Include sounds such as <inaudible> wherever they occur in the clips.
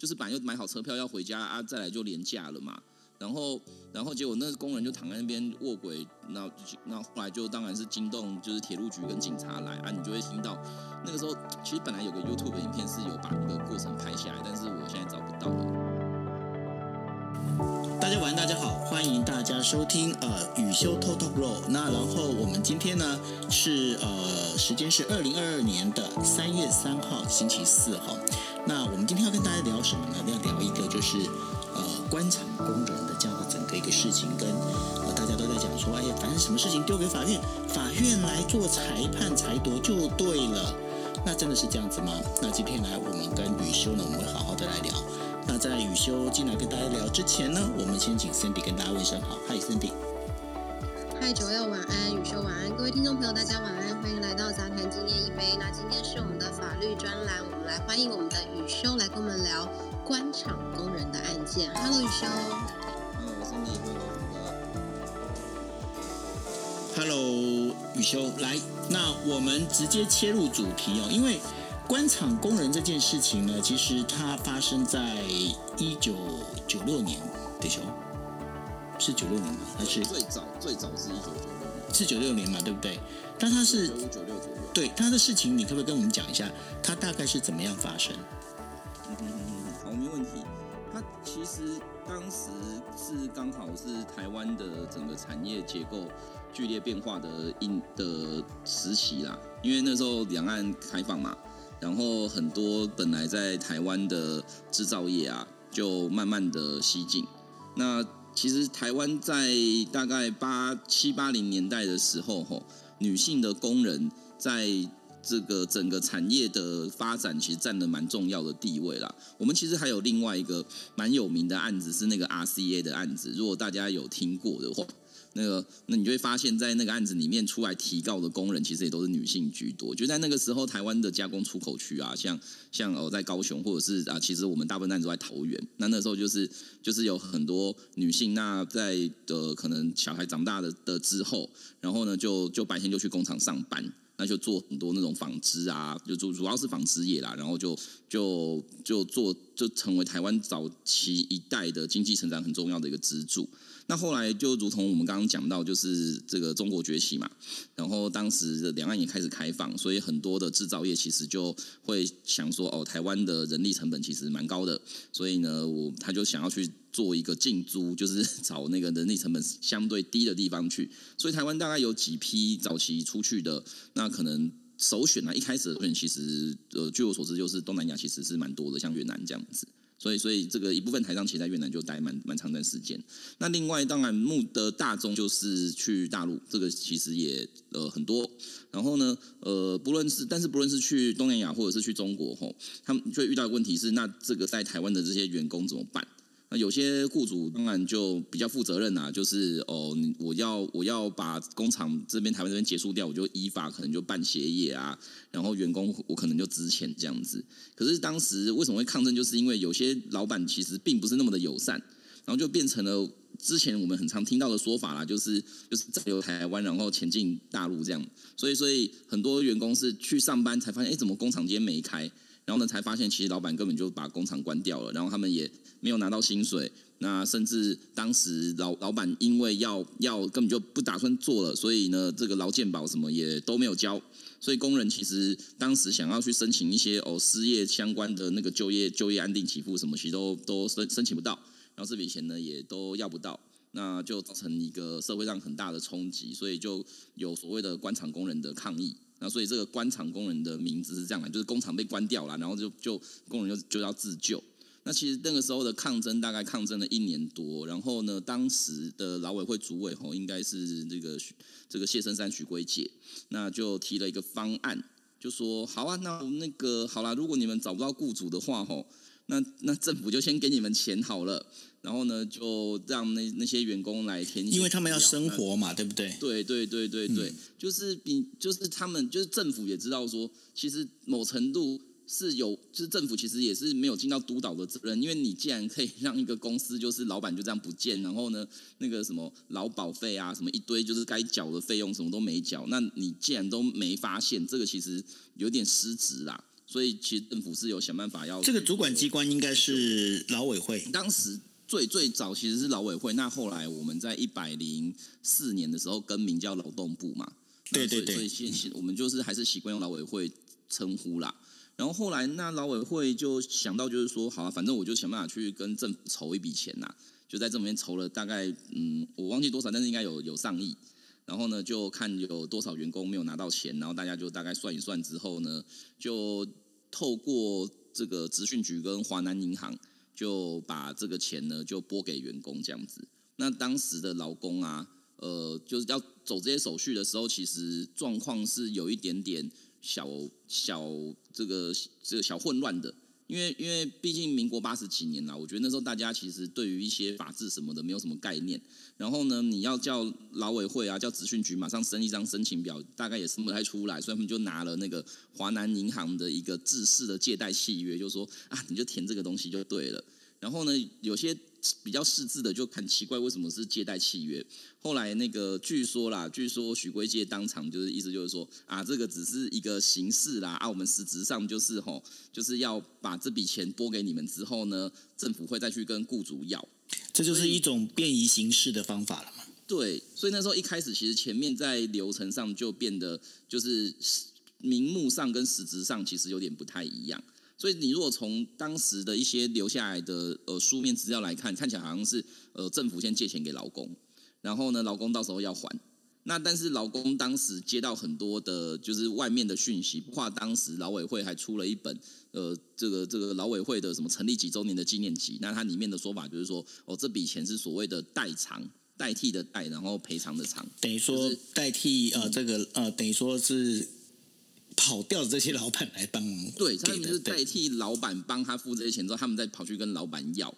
就是本来就买好车票要回家啊，再来就廉价了嘛。然后，然后结果那个工人就躺在那边卧轨，那那后来就当然是惊动，就是铁路局跟警察来啊，你就会听到那个时候，其实本来有个 YouTube 的影片是有把那个过程拍下来，但是我现在找不到了。大家晚安，大家好，欢迎大家收听呃雨修 Total Roll。那然后我们今天呢是呃时间是二零二二年的三月三号星期四哈。那我们今天要跟大家聊什么呢？要聊一个就是呃官场工人的这样的整个一个事情，跟呃大家都在讲说，哎呀，反正什么事情丢给法院，法院来做裁判裁夺就对了。那真的是这样子吗？那今天来我们跟雨修呢，我们会好好的来聊。那在雨修进来跟大家聊之前呢，我们先请 Cindy 跟大家问声好，嗨 Cindy。嗨，九六晚安，雨修晚安，各位听众朋友大家晚安，欢迎来专栏，我们来欢迎我们的雨修来跟我们聊官场工人的案件。Hello，雨修。嗯，我是你的 Hello，雨修来，那我们直接切入主题哦，因为官场工人这件事情呢，其实它发生在一九九六年，对球是九六年吗？还是最早最早是一九九六年，是九六年嘛？对不对？但它是九五九六左右。对他的事情，你可不可以跟我们讲一下，他大概是怎么样发生？嗯，好，没问题。他其实当时是刚好是台湾的整个产业结构剧烈变化的应的时期啦，因为那时候两岸开放嘛，然后很多本来在台湾的制造业啊，就慢慢的西进。那其实台湾在大概八七八零年代的时候，吼，女性的工人在这个整个产业的发展，其实占了蛮重要的地位啦。我们其实还有另外一个蛮有名的案子，是那个 RCA 的案子。如果大家有听过的话，那个那你就会发现，在那个案子里面出来提告的工人，其实也都是女性居多。就在那个时候，台湾的加工出口区啊，像像哦，在高雄或者是啊，其实我们大部分案子都在桃园。那那时候就是就是有很多女性，那在的可能小孩长大的的之后，然后呢，就就白天就去工厂上班。那就做很多那种纺织啊，就主主要是纺织业啦，然后就就就做就成为台湾早期一代的经济成长很重要的一个支柱。那后来就如同我们刚刚讲到，就是这个中国崛起嘛，然后当时的两岸也开始开放，所以很多的制造业其实就会想说，哦，台湾的人力成本其实蛮高的，所以呢，我他就想要去做一个进租，就是 <laughs> 找那个人力成本相对低的地方去。所以台湾大概有几批早期出去的，那可能首选呢，一开始的首选其实，呃，据我所知，就是东南亚其实是蛮多的，像越南这样子。所以，所以这个一部分台商其实在越南就待蛮蛮长一段时间。那另外，当然目的大宗就是去大陆，这个其实也呃很多。然后呢，呃，不论是但是不论是去东南亚或者是去中国吼，他们就遇到的问题是，那这个在台湾的这些员工怎么办？那有些雇主当然就比较负责任啊，就是哦，我要我要把工厂这边台湾这边结束掉，我就依法可能就办协议啊，然后员工我可能就支钱这样子。可是当时为什么会抗争，就是因为有些老板其实并不是那么的友善，然后就变成了之前我们很常听到的说法啦，就是就是在留台湾，然后前进大陆这样。所以所以很多员工是去上班才发现，哎，怎么工厂今天没开？然后呢，才发现其实老板根本就把工厂关掉了，然后他们也没有拿到薪水。那甚至当时老老板因为要要根本就不打算做了，所以呢，这个劳健保什么也都没有交。所以工人其实当时想要去申请一些哦失业相关的那个就业就业安定给付什么，其实都都申申请不到。然后这笔钱呢也都要不到，那就造成一个社会上很大的冲击，所以就有所谓的官场工人的抗议。那所以这个官场工人的名字是这样的，就是工厂被关掉了，然后就就工人就就要自救。那其实那个时候的抗争大概抗争了一年多，然后呢，当时的劳委会主委吼应该是这个这个谢生山许圭姐，那就提了一个方案，就说好啊，那那个好啦，如果你们找不到雇主的话吼，那那政府就先给你们钱好了，然后呢就让那那些员工来填，因为他们要生活嘛，对不对？对对对对对，就是比就是他们就是政府也知道说，其实某程度。是有，就是政府其实也是没有尽到督导的责任，因为你既然可以让一个公司就是老板就这样不见，然后呢，那个什么劳保费啊，什么一堆就是该缴的费用什么都没缴，那你既然都没发现，这个其实有点失职啦。所以其实政府是有想办法要这个主管机关应该是劳委会。当时最最早其实是劳委会，那后来我们在一百零四年的时候更名叫劳动部嘛。对对对，所以现现我们就是还是习惯用劳委会称呼啦。然后后来那劳委会就想到就是说，好啊，反正我就想办法去跟政府筹一笔钱呐，就在这里面筹了大概嗯，我忘记多少，但是应该有有上亿。然后呢，就看有多少员工没有拿到钱，然后大家就大概算一算之后呢，就透过这个资讯局跟华南银行，就把这个钱呢就拨给员工这样子。那当时的劳工啊。呃，就是要走这些手续的时候，其实状况是有一点点小小这个这个小混乱的，因为因为毕竟民国八十几年啦，我觉得那时候大家其实对于一些法制什么的没有什么概念，然后呢，你要叫劳委会啊，叫咨询局马上申一张申请表，大概也生不太出来，所以他们就拿了那个华南银行的一个制式的借贷契约，就说啊，你就填这个东西就对了，然后呢，有些。比较识字的就很奇怪，为什么是借贷契约？后来那个据说啦，据说许贵介当场就是意思就是说啊，这个只是一个形式啦，啊，我们实质上就是吼，就是要把这笔钱拨给你们之后呢，政府会再去跟雇主要，这就是一种便宜形式的方法了嘛？对，所以那时候一开始其实前面在流程上就变得就是名目上跟实质上其实有点不太一样。所以你如果从当时的一些留下来的呃书面资料来看，看起来好像是呃政府先借钱给劳工，然后呢劳工到时候要还。那但是劳工当时接到很多的就是外面的讯息，包括当时劳委会还出了一本呃这个这个劳委会的什么成立几周年的纪念集，那它里面的说法就是说哦这笔钱是所谓的代偿代替的代，然后赔偿的偿，等于说代替呃这个呃等于说是。跑掉的这些老板来帮忙，<laughs> 对，他们是代替老板帮他付这些钱之后，他们再跑去跟老板要。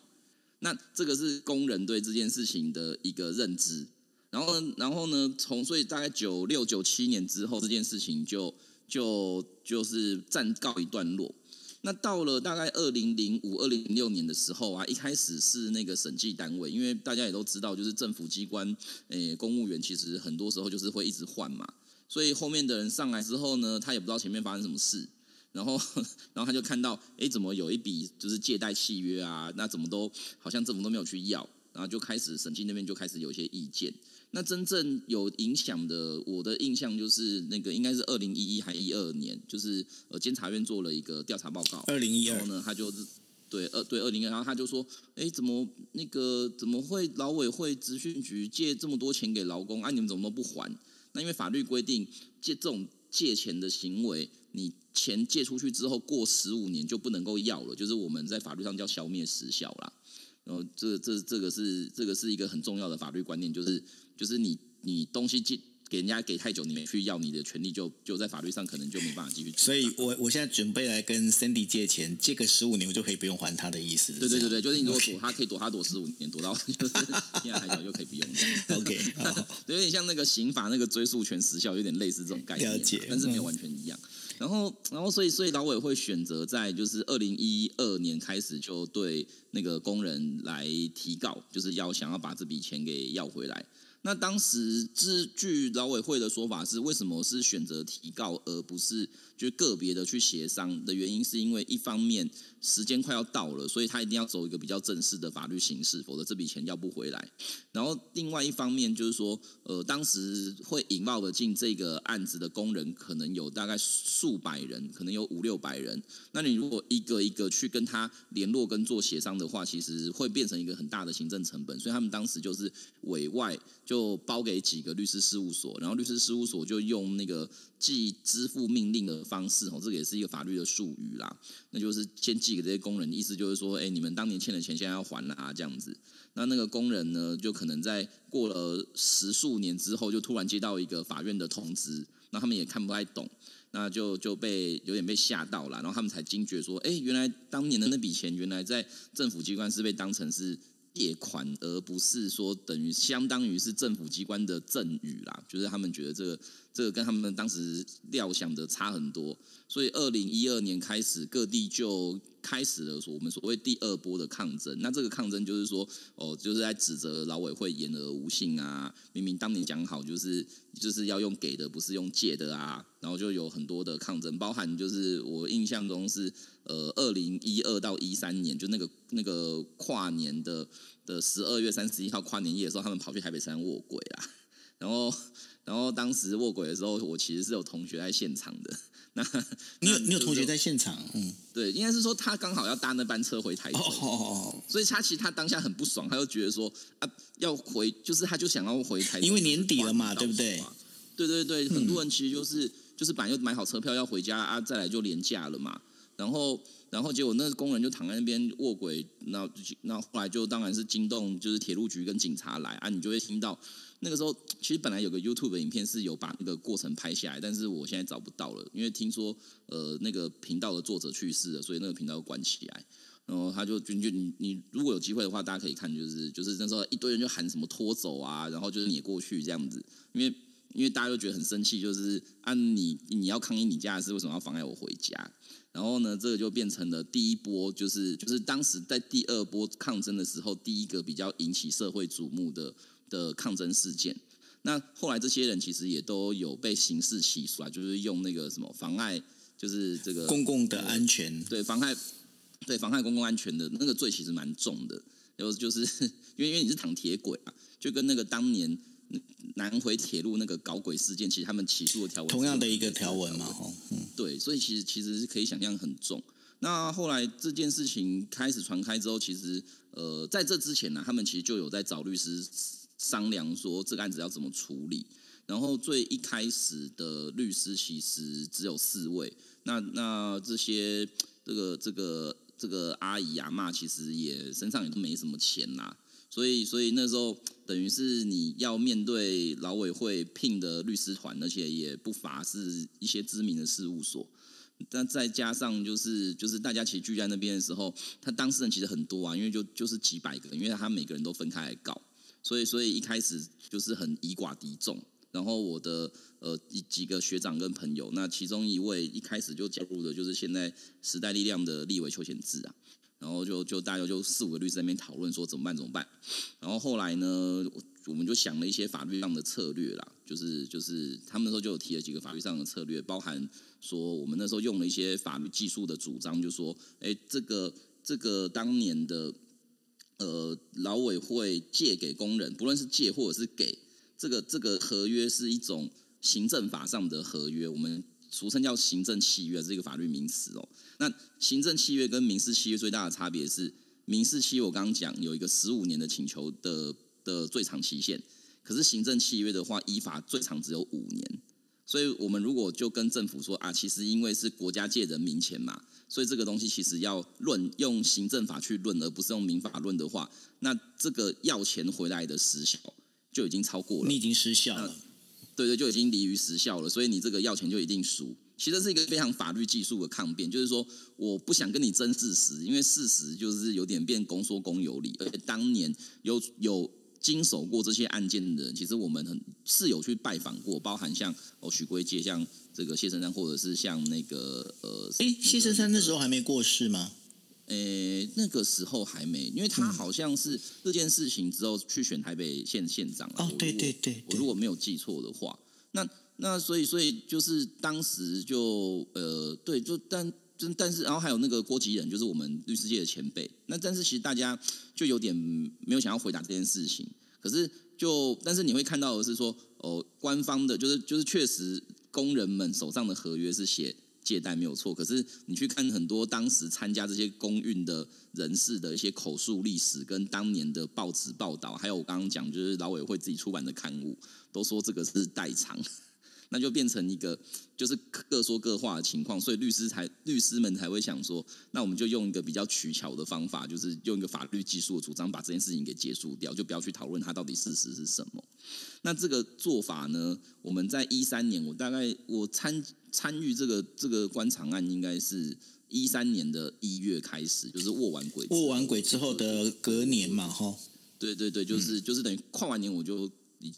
那这个是工人对这件事情的一个认知。然后，呢，然后呢，从所以大概九六九七年之后，这件事情就就就是暂告一段落。那到了大概二零零五、二零零六年的时候啊，一开始是那个审计单位，因为大家也都知道，就是政府机关，诶，公务员其实很多时候就是会一直换嘛。所以后面的人上来之后呢，他也不知道前面发生什么事，然后，<laughs> 然后他就看到，哎，怎么有一笔就是借贷契约啊？那怎么都好像政府都没有去要，然后就开始审计那边就开始有一些意见。那真正有影响的，我的印象就是那个应该是二零一一还一二年，就是呃监察院做了一个调查报告。二零一二呢，他就是对二对二零二，然后他就说，哎，怎么那个怎么会劳委会资讯局借这么多钱给劳工啊？你们怎么都不还？那因为法律规定借这种借钱的行为，你钱借出去之后过十五年就不能够要了，就是我们在法律上叫消灭时效啦。然后这这这个是这个是一个很重要的法律观念，就是就是你你东西借。给人家给太久，你没去要你的权利，就就在法律上可能就没办法继续。所以我我现在准备来跟 Cindy 借钱，借个十五年，我就可以不用还他的意思。对对对对，就是你如果躲他，可以躲他躲十五年，躲到就是现在还小就可以不用。<laughs> OK，有点像那个刑法那个追诉权时效，有点类似这种概念，但是没有完全一样。然后然后所以所以老委会选择在就是二零一二年开始就对那个工人来提告，就是要想要把这笔钱给要回来。那当时，是据劳委会的说法是，为什么是选择提告而不是就个别的去协商的原因，是因为一方面时间快要到了，所以他一定要走一个比较正式的法律形式，否则这笔钱要不回来。然后另外一方面就是说，呃，当时会引爆的进这个案子的工人可能有大概数百人，可能有五六百人。那你如果一个一个去跟他联络跟做协商的话，其实会变成一个很大的行政成本。所以他们当时就是委外。就包给几个律师事务所，然后律师事务所就用那个寄支付命令的方式，哦，这个也是一个法律的术语啦。那就是先寄给这些工人，意思就是说，哎，你们当年欠的钱现在要还了啊，这样子。那那个工人呢，就可能在过了十数年之后，就突然接到一个法院的通知，那他们也看不太懂，那就就被有点被吓到了，然后他们才惊觉说，哎，原来当年的那笔钱，原来在政府机关是被当成是。借款，而不是说等于相当于是政府机关的赠与啦，就是他们觉得这个这个跟他们当时料想的差很多。所以二零一二年开始，各地就开始了我们所谓第二波的抗争。那这个抗争就是说，哦，就是在指责劳委会言而无信啊，明明当年讲好就是就是要用给的，不是用借的啊。然后就有很多的抗争，包含就是我印象中是呃二零一二到一三年，就那个那个跨年的的十二月三十一号跨年夜的时候，他们跑去台北山卧轨啦。然后然后当时卧轨的时候，我其实是有同学在现场的。<laughs> <laughs> 那你有你有同学在现场，嗯，对，应该是说他刚好要搭那班车回台北，所以他其实他当下很不爽，他就觉得说啊，要回，就是他就想要回台，因为年底了嘛，对不对？对对对，很多人其实就是就是本来就买好车票要回家啊，再来就廉价了嘛，然后然后结果那个工人就躺在那边卧轨，那那后来就当然是惊动就是铁路局跟警察来啊，你就会听到。那个时候，其实本来有个 YouTube 的影片是有把那个过程拍下来，但是我现在找不到了，因为听说呃那个频道的作者去世了，所以那个频道关起来。然后他就就就你你如果有机会的话，大家可以看，就是就是那时候一堆人就喊什么拖走啊，然后就是撵过去这样子，因为因为大家都觉得很生气，就是按你你要抗议你家的事，为什么要妨碍我回家？然后呢，这个就变成了第一波，就是就是当时在第二波抗争的时候，第一个比较引起社会瞩目的。的抗争事件，那后来这些人其实也都有被刑事起诉啊，就是用那个什么妨碍，就是这个公共的安全，对妨害，对妨害公共安全的那个罪其实蛮重的，然后就是 <laughs> 因为因为你是躺铁轨啊，就跟那个当年南回铁路那个搞鬼事件，其实他们起诉的条文同样的一个条文嘛，哈，对，所以其实其实是可以想象很重。那后来这件事情开始传开之后，其实呃在这之前呢，他们其实就有在找律师。商量说这个案子要怎么处理，然后最一开始的律师其实只有四位，那那这些这个这个这个阿姨阿妈其实也身上也都没什么钱啦，所以所以那时候等于是你要面对劳委会聘的律师团，而且也不乏是一些知名的事务所，但再加上就是就是大家其实聚在那边的时候，他当事人其实很多啊，因为就就是几百个，因为他每个人都分开来告。所以，所以一开始就是很以寡敌众。然后我的呃几几个学长跟朋友，那其中一位一开始就加入的，就是现在时代力量的立委邱显志啊。然后就就大家就四五个律师在那边讨论说怎么办怎么办。然后后来呢，我们就想了一些法律上的策略啦，就是就是他们那时候就有提了几个法律上的策略，包含说我们那时候用了一些法律技术的主张，就说哎这个这个当年的。呃，劳委会借给工人，不论是借或者是给，这个这个合约是一种行政法上的合约，我们俗称叫行政契约，是一个法律名词哦。那行政契约跟民事契约最大的差别是，民事契约我刚刚讲有一个十五年的请求的的最长期限，可是行政契约的话，依法最长只有五年。所以我们如果就跟政府说啊，其实因为是国家借人民钱嘛。所以这个东西其实要论用行政法去论，而不是用民法论的话，那这个要钱回来的时效就已经超过了，你已经失效了。对对，就已经离于时效了。所以你这个要钱就一定输。其实是一个非常法律技术的抗辩，就是说我不想跟你争事实，因为事实就是有点变公说公有理，而且当年有有经手过这些案件的人，其实我们很是有去拜访过，包含像哦许归介像。这个谢生山，或者是像那个呃，哎，谢生山那时候还没过世吗？诶，那个时候还没，因为他好像是这件事情之后去选台北县县长了。哦，对对对，我如果没有记错的话，那那所以所以就是当时就呃，对，就但但但是然后还有那个郭吉仁，就是我们律师界的前辈。那但是其实大家就有点没有想要回答这件事情。可是就但是你会看到的是说，哦，官方的就是就是确实。工人们手上的合约是写借贷没有错，可是你去看很多当时参加这些公运的人士的一些口述历史，跟当年的报纸报道，还有我刚刚讲就是劳委会自己出版的刊物，都说这个是代偿。<laughs> 那就变成一个就是各说各话的情况，所以律师才律师们才会想说，那我们就用一个比较取巧的方法，就是用一个法律技术的主张把这件事情给结束掉，就不要去讨论它到底事实是什么。那这个做法呢，我们在一三年，我大概我参参与这个这个官场案，应该是一三年的一月开始，就是握完鬼握完鬼之后的隔年嘛，哈。对对对，就是就是等于跨完年，我就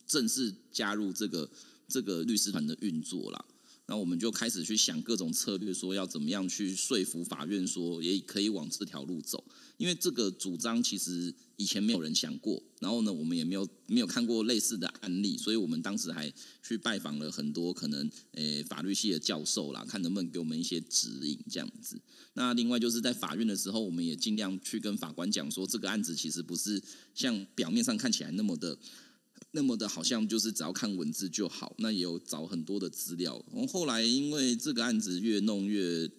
正式加入这个。这个律师团的运作啦。那我们就开始去想各种策略，说要怎么样去说服法院，说也可以往这条路走。因为这个主张其实以前没有人想过，然后呢，我们也没有没有看过类似的案例，所以我们当时还去拜访了很多可能诶法律系的教授啦，看能不能给我们一些指引这样子。那另外就是在法院的时候，我们也尽量去跟法官讲说，这个案子其实不是像表面上看起来那么的。那么的好像就是只要看文字就好，那也有找很多的资料。然后后来因为这个案子越弄越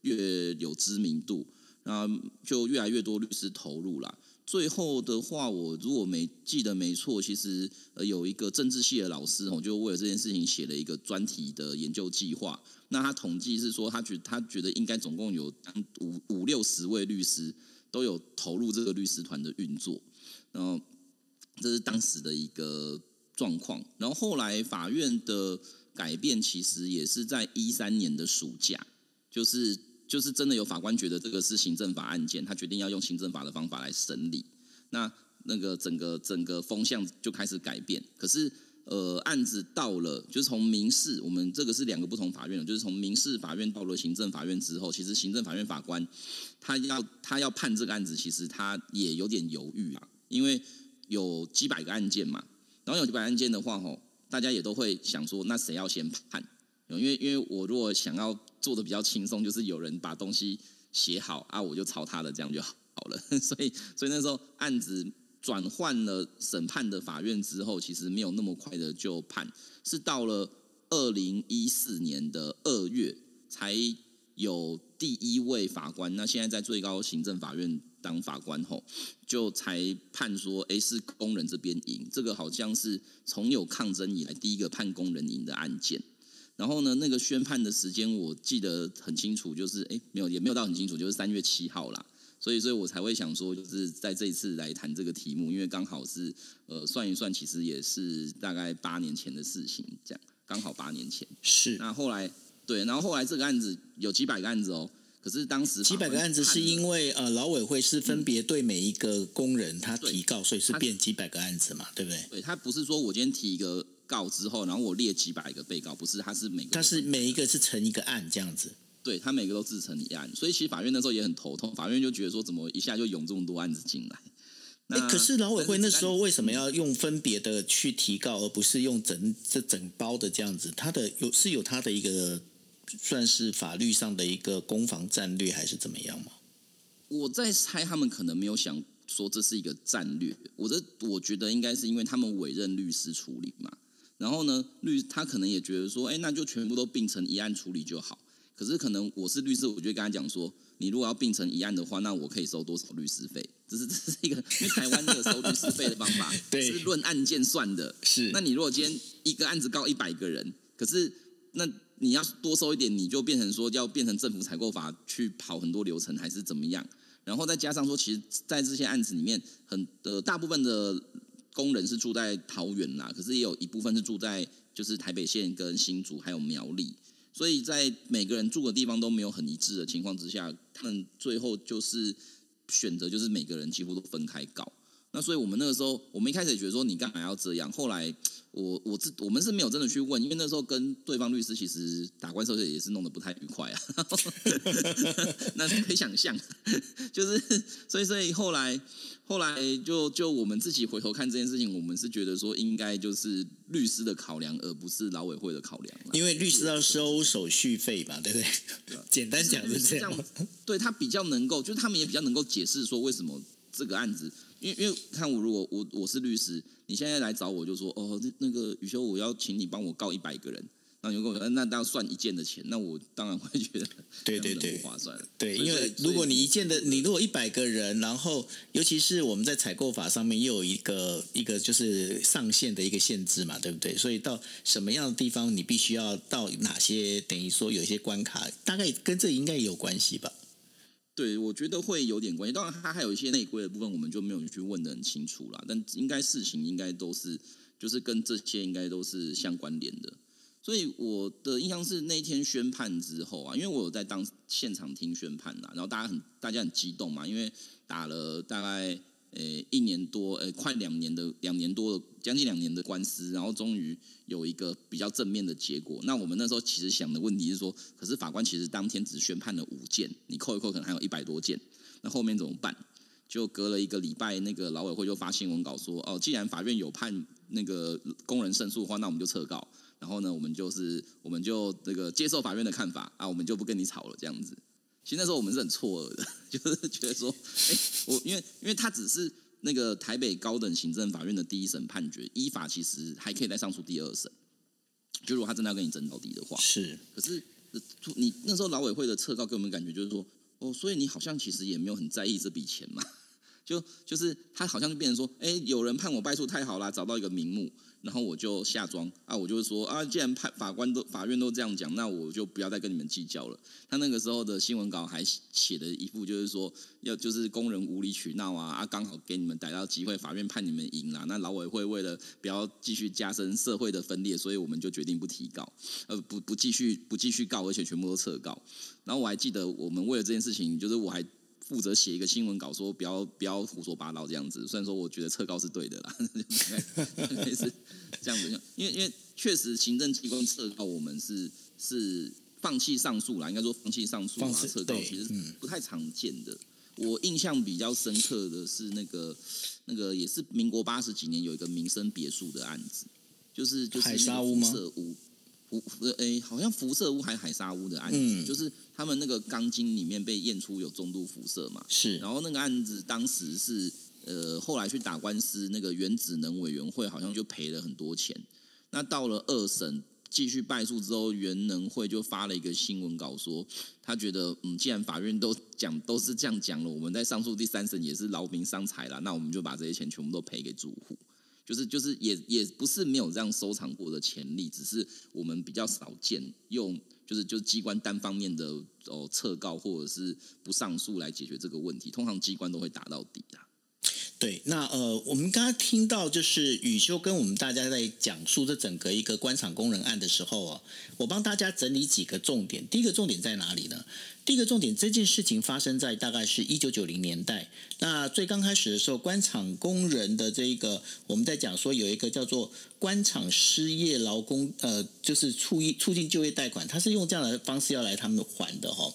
越有知名度，那就越来越多律师投入了。最后的话，我如果没记得没错，其实呃有一个政治系的老师哦，就为了这件事情写了一个专题的研究计划。那他统计是说，他觉他觉得应该总共有五五六十位律师都有投入这个律师团的运作，然后。这是当时的一个状况，然后后来法院的改变其实也是在一三年的暑假，就是就是真的有法官觉得这个是行政法案件，他决定要用行政法的方法来审理，那那个整个整个风向就开始改变。可是呃，案子到了，就是从民事，我们这个是两个不同法院的，就是从民事法院到了行政法院之后，其实行政法院法官他要他要判这个案子，其实他也有点犹豫啊，因为。有几百个案件嘛，然后有几百案件的话，吼，大家也都会想说，那谁要先判？因为因为我如果想要做的比较轻松，就是有人把东西写好啊，我就抄他的，这样就好了。<laughs> 所以所以那时候案子转换了审判的法院之后，其实没有那么快的就判，是到了二零一四年的二月才有第一位法官。那现在在最高行政法院。当法官后，就才判说，哎，是工人这边赢。这个好像是从有抗争以来第一个判工人赢的案件。然后呢，那个宣判的时间我记得很清楚，就是哎，没有也没有到很清楚，就是三月七号啦。所以，所以我才会想说，就是在这一次来谈这个题目，因为刚好是呃算一算，其实也是大概八年前的事情，这样刚好八年前。是。那后来对，然后后来这个案子有几百个案子哦。可是当时几百个案子是因为呃劳委会是分别对每一个工人他提告，所以是变几百个案子嘛，对不对？对他不是说我今天提一个告之后，然后我列几百个被告，不是，他是每他是每一个是成一个案这样子。对他每个都自成一案，所以其实法院那时候也很头痛，法院就觉得说怎么一下就涌这么多案子进来。哎，可是劳委会那时候为什么要用分别的去提告，而不是用整这整包的这样子？他的有是有他的一个。算是法律上的一个攻防战略，还是怎么样吗？我在猜，他们可能没有想说这是一个战略。我的我觉得应该是因为他们委任律师处理嘛。然后呢，律他可能也觉得说，哎，那就全部都并成一案处理就好。可是可能我是律师，我就跟他讲说，你如果要并成一案的话，那我可以收多少律师费？这是 <laughs> 这是一个，因为台湾那个收律师费的方法 <laughs> 是论案件算的。是，那你如果今天一个案子告一百个人，可是那。你要多收一点，你就变成说要变成政府采购法去跑很多流程，还是怎么样？然后再加上说，其实，在这些案子里面，很呃大部分的工人是住在桃园啦，可是也有一部分是住在就是台北县跟新竹还有苗栗，所以在每个人住的地方都没有很一致的情况之下，他们最后就是选择就是每个人几乎都分开搞。那所以我们那个时候，我们一开始也觉得说你干嘛要这样？后来我我自我们是没有真的去问，因为那时候跟对方律师其实打官司也是弄得不太愉快啊。<laughs> <laughs> 那可以想象，就是所以所以后来后来就就我们自己回头看这件事情，我们是觉得说应该就是律师的考量，而不是劳委会的考量。因为律师要收手续费嘛，对不对？简单讲是这样。对他比较能够，就是他们也比较能够解释说为什么这个案子。因为因为看我如果我我是律师，你现在来找我就说哦那那个宇修我要请你帮我告一百个人，那你跟我说那当然算一件的钱，那我当然会觉得 <laughs> 对对对不划算。对，因为如果你一件的你如果一百个人，然后尤其是我们在采购法上面又有一个一个就是上限的一个限制嘛，对不对？所以到什么样的地方你必须要到哪些等于说有一些关卡，大概跟这应该也有关系吧。对，我觉得会有点关系。当然，它还有一些内规的部分，我们就没有去问的很清楚啦。但应该事情应该都是，就是跟这些应该都是相关联的。所以我的印象是那一天宣判之后啊，因为我有在当现场听宣判啦，然后大家很大家很激动嘛，因为打了大概呃一年多，呃快两年的两年多的将近两年的官司，然后终于有一个比较正面的结果。那我们那时候其实想的问题是说，可是法官其实当天只宣判了五件，你扣一扣可能还有一百多件，那后面怎么办？就隔了一个礼拜，那个劳委会就发新闻稿说，哦，既然法院有判那个工人胜诉的话，那我们就撤告。然后呢，我们就是我们就这个接受法院的看法啊，我们就不跟你吵了这样子。其实那时候我们是很错愕的，<laughs> 就是觉得说，哎，我因为因为他只是那个台北高等行政法院的第一审判决，依法其实还可以再上诉第二审。就如果他真的要跟你争到底的话，是。可是你那时候劳委会的撤告给我们感觉就是说，哦，所以你好像其实也没有很在意这笔钱嘛。<laughs> 就就是他好像就变成说，哎，有人判我败诉太好啦，找到一个名目。然后我就下庄啊，我就说啊，既然判法官都法院都这样讲，那我就不要再跟你们计较了。他那个时候的新闻稿还写的一副就是说，要就是工人无理取闹啊啊，刚好给你们逮到机会，法院判你们赢了。那劳委会为了不要继续加深社会的分裂，所以我们就决定不提告，呃，不不继续不继续告，而且全部都撤告。然后我还记得我们为了这件事情，就是我还。负责写一个新闻稿，说不要不要胡说八道这样子。虽然说我觉得撤告是对的啦，<laughs> 是这样子。因为因为确实行政机关撤告，我们是是放弃上诉啦，应该说放弃上诉啊，撤告其实不太常见的。我印象比较深刻的是那个那个也是民国八十几年有一个民生别墅的案子，就是就是海沙屋吗？辐诶，好像辐射屋还是海沙屋的案子，就是他们那个钢筋里面被验出有中度辐射嘛。是，然后那个案子当时是呃，后来去打官司，那个原子能委员会好像就赔了很多钱。那到了二审继续败诉之后，原能会就发了一个新闻稿说，他觉得嗯，既然法院都讲都是这样讲了，我们在上诉第三审也是劳民伤财了，那我们就把这些钱全部都赔给住户。就是就是也也不是没有这样收藏过的潜力，只是我们比较少见用就是就是机关单方面的哦撤告或者是不上诉来解决这个问题，通常机关都会打到底啊。对，那呃，我们刚刚听到就是宇修跟我们大家在讲述这整个一个官场工人案的时候哦，我帮大家整理几个重点。第一个重点在哪里呢？第一个重点，这件事情发生在大概是一九九零年代。那最刚开始的时候，官场工人的这一个，我们在讲说有一个叫做官场失业劳工，呃，就是促促进就业贷款，它是用这样的方式要来他们还的哈。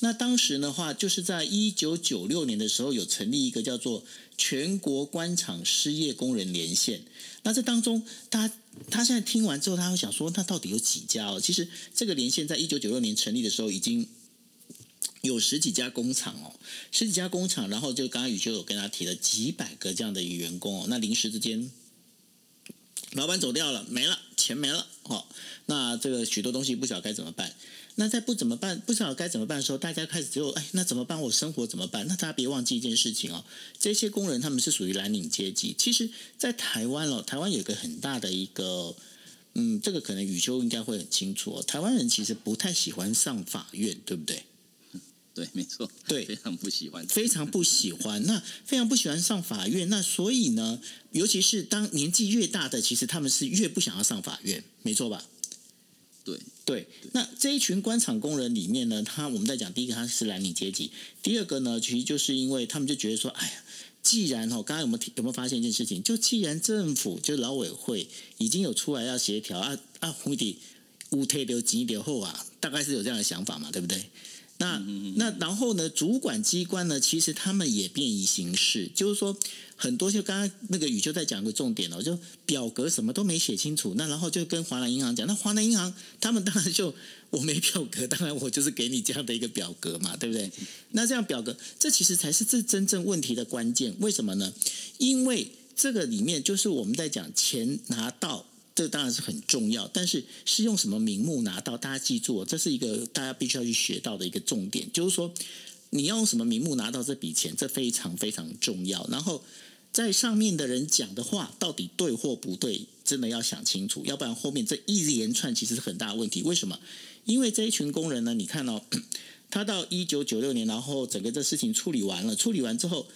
那当时的话，就是在一九九六年的时候，有成立一个叫做全国官场失业工人连线。那这当中，他他现在听完之后，他会想说，那到底有几家哦？其实这个连线在一九九六年成立的时候，已经有十几家工厂哦，十几家工厂，然后就刚刚宇修有跟他提了几百个这样的员工哦。那临时之间，老板走掉了，没了，钱没了哦。那这个许多东西不晓得该怎么办。那在不怎么办，不知道该怎么办的时候，大家开始只有，哎，那怎么办？我生活怎么办？那大家别忘记一件事情哦，这些工人他们是属于蓝领阶级。其实，在台湾哦，台湾有一个很大的一个，嗯，这个可能宇修应该会很清楚哦。台湾人其实不太喜欢上法院，对不对？对，没错，对，非常不喜欢，非常不喜欢。那非常不喜欢上法院，那所以呢，尤其是当年纪越大的，其实他们是越不想要上法院，没错吧？对。对，那这一群官场工人里面呢，他我们在讲第一个他是蓝领阶级，第二个呢，其实就是因为他们就觉得说，哎呀，既然哦，刚刚有没有有没有发现一件事情？就既然政府就劳委会已经有出来要协调啊啊，红弟乌退留几留后啊，大概是有这样的想法嘛，对不对？那那然后呢？主管机关呢？其实他们也便于行事，就是说很多就刚刚那个宇就在讲个重点哦，就表格什么都没写清楚。那然后就跟华南银行讲，那华南银行他们当然就我没表格，当然我就是给你这样的一个表格嘛，对不对？那这样表格，这其实才是这真正问题的关键。为什么呢？因为这个里面就是我们在讲钱拿到。这当然是很重要，但是是用什么名目拿到？大家记住，这是一个大家必须要去学到的一个重点，就是说你要用什么名目拿到这笔钱，这非常非常重要。然后在上面的人讲的话到底对或不对，真的要想清楚，要不然后面这一连串其实是很大的问题。为什么？因为这一群工人呢，你看哦，他到一九九六年，然后整个这事情处理完了，处理完之后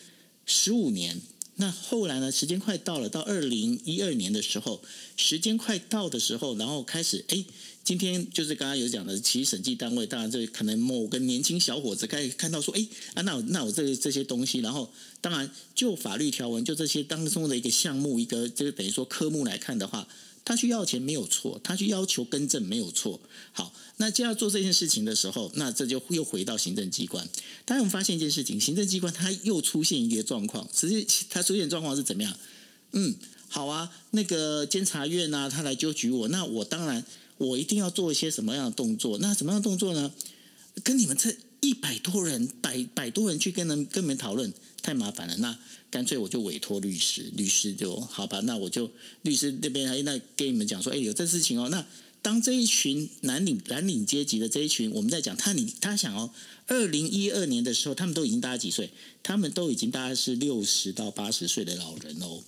十五年。那后来呢？时间快到了，到二零一二年的时候，时间快到的时候，然后开始哎，今天就是刚刚有讲的，其实审计单位当然这可能某个年轻小伙子开始看到说，哎啊，那我那我这这些东西，然后当然就法律条文就这些当中的一个项目，一个就是等于说科目来看的话，他去要钱没有错，他去要求更正没有错。好，那就要做这件事情的时候，那这就又回到行政机关。当我们发现一件事情，行政机关它又出现一个状况，实际它出现状况是怎么样？嗯，好啊，那个监察院啊，他来纠举我，那我当然。我一定要做一些什么样的动作？那什么样的动作呢？跟你们这一百多人、百百多人去跟人跟你们讨论，太麻烦了。那干脆我就委托律师，律师就好吧。那我就律师那边哎那跟你们讲说，哎，有这事情哦。那当这一群蓝领蓝领阶级的这一群，我们在讲他你他想哦，二零一二年的时候，他们都已经大几岁？他们都已经大概是六十到八十岁的老人哦。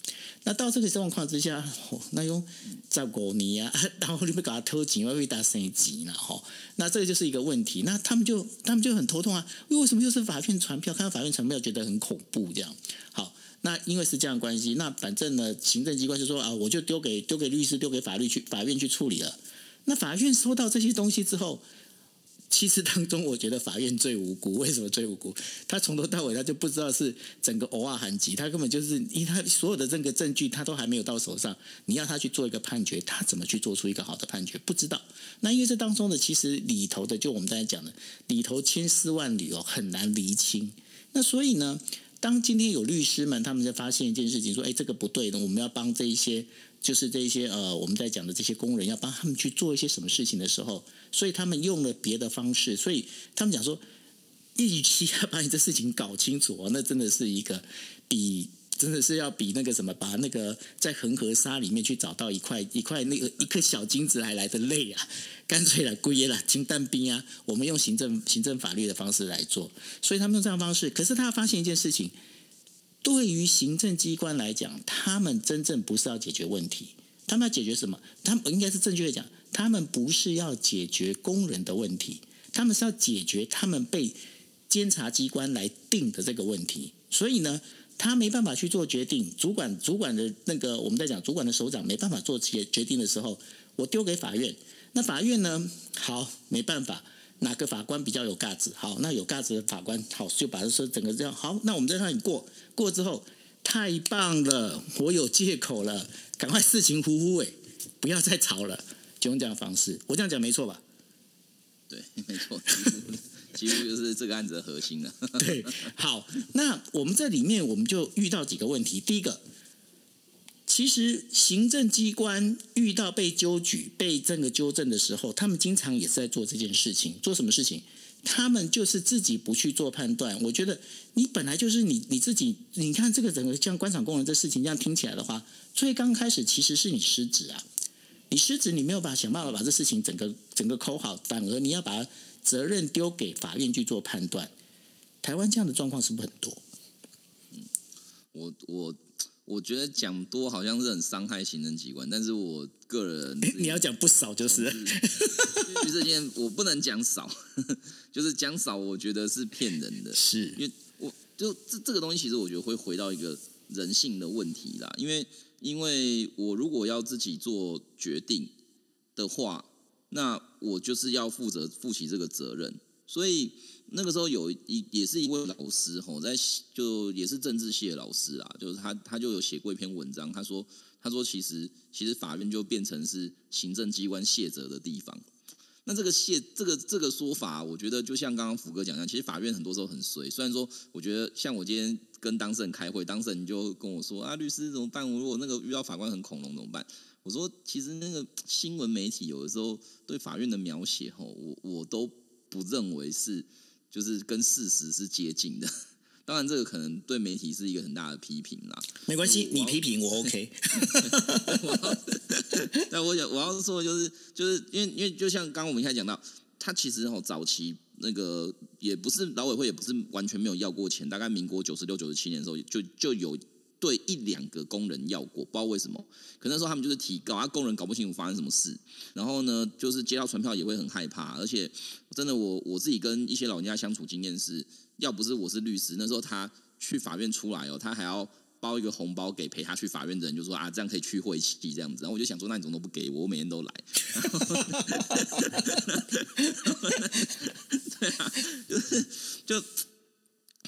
那到这个状况之下，<laughs> 那用照顾你啊，<laughs> 然后你不搞他偷钱，会打升级了哈。那这个就是一个问题。那他们就他们就很头痛啊，为什么又是法院传票？看到法院传票，觉得很恐怖这样。好，那因为是这样关系，那反正呢，行政机关就说啊，我就丢给丢给律师，丢给法律去法院去处理了。那法院收到这些东西之后。其实当中，我觉得法院最无辜。为什么最无辜？他从头到尾他就不知道是整个偶尔含集，他根本就是因为他所有的这个证据他都还没有到手上，你要他去做一个判决，他怎么去做出一个好的判决？不知道。那因为这当中的其实里头的，就我们刚才讲的里头千丝万缕哦，很难厘清。那所以呢，当今天有律师们他们在发现一件事情，说：“哎，这个不对的，我们要帮这一些。”就是这些呃，我们在讲的这些工人要帮他们去做一些什么事情的时候，所以他们用了别的方式，所以他们讲说，一期要把你这事情搞清楚哦，那真的是一个比真的是要比那个什么，把那个在恒河沙里面去找到一块一块那个一颗小金子还来的累啊，干脆了归了金蛋兵啊，我们用行政行政法律的方式来做，所以他们用这样方式，可是他发现一件事情。对于行政机关来讲，他们真正不是要解决问题，他们要解决什么？他们应该是正确的讲，他们不是要解决工人的问题，他们是要解决他们被监察机关来定的这个问题。所以呢，他没办法去做决定，主管主管的那个我们在讲主管的首长没办法做决决定的时候，我丢给法院，那法院呢？好，没办法。哪个法官比较有价值？好，那有价值的法官，好就把它说整个这样好。那我们再让你过过之后，太棒了，我有借口了，赶快事情糊糊尾，不要再吵了，就用这样的方式。我这样讲没错吧？对，没错，几乎就是这个案子的核心了。对，好，那我们这里面我们就遇到几个问题。第一个。其实行政机关遇到被纠举、被这个纠正的时候，他们经常也是在做这件事情。做什么事情？他们就是自己不去做判断。我觉得你本来就是你你自己，你看这个整个像官场工人这事情这样听起来的话，最刚开始其实是你失职啊，你失职，你没有把想办法把这事情整个整个抠好，反而你要把责任丢给法院去做判断。台湾这样的状况是不是很多？嗯，我我。我觉得讲多好像是很伤害行政机关，但是我个人 <laughs> 你要讲不少就是，就这件我不能讲少，<laughs> 就是讲少，我觉得是骗人的，是。因为我就这这个东西，其实我觉得会回到一个人性的问题啦，因为因为我如果要自己做决定的话，那我就是要负责负起这个责任，所以。那个时候有一也是一位老师吼，在就也是政治系的老师啊，就是他他就有写过一篇文章，他说他说其实其实法院就变成是行政机关卸责的地方。那这个卸这个这个说法，我觉得就像刚刚福哥讲一样，其实法院很多时候很随。虽然说我觉得像我今天跟当事人开会，当事人就跟我说啊，律师怎么办？我如果那个遇到法官很恐龙怎么办？我说其实那个新闻媒体有的时候对法院的描写吼，我我都不认为是。就是跟事实是接近的，当然这个可能对媒体是一个很大的批评啦。没关系，你批评我 OK。<laughs> 但我想我要说的就是，就是因为因为就像刚刚我们一开始讲到，他其实哦早期那个也不是劳委会，也不是完全没有要过钱，大概民国九十六九十七年的时候就就有。对一两个工人要过，不知道为什么，可那时候他们就是提高，啊工人搞不清楚发生什么事，然后呢，就是接到传票也会很害怕，而且真的我我自己跟一些老人家相处经验是，要不是我是律师，那时候他去法院出来哦，他还要包一个红包给陪他去法院的人，就说啊，这样可以去晦气这样子。然后我就想说，那你怎么都不给我？我每天都来。<laughs> 对啊，就是就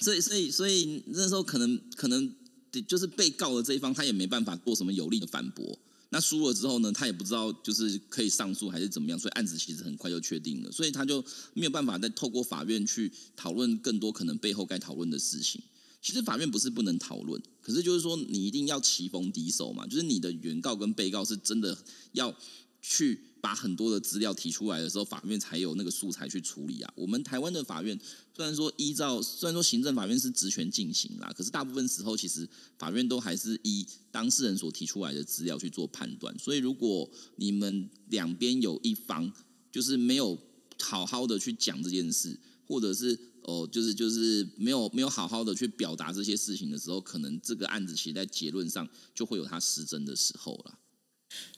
所以所以所以那时候可能可能就是被告的这一方，他也没办法做什么有力的反驳。那输了之后呢，他也不知道就是可以上诉还是怎么样，所以案子其实很快就确定了，所以他就没有办法再透过法院去讨论更多可能背后该讨论的事情。其实法院不是不能讨论，可是就是说你一定要棋逢敌手嘛，就是你的原告跟被告是真的要去。把很多的资料提出来的时候，法院才有那个素材去处理啊。我们台湾的法院虽然说依照，虽然说行政法院是职权进行啦，可是大部分时候其实法院都还是依当事人所提出来的资料去做判断。所以如果你们两边有一方就是没有好好的去讲这件事，或者是哦，就是就是没有没有好好的去表达这些事情的时候，可能这个案子其实在结论上就会有它失真的时候了。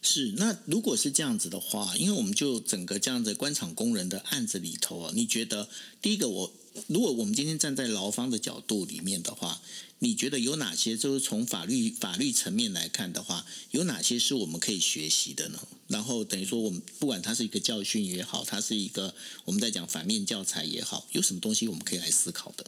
是，那如果是这样子的话，因为我们就整个这样子官场工人的案子里头啊，你觉得第一个，我如果我们今天站在劳方的角度里面的话，你觉得有哪些就是从法律法律层面来看的话，有哪些是我们可以学习的呢？然后等于说，我们不管它是一个教训也好，它是一个我们在讲反面教材也好，有什么东西我们可以来思考的？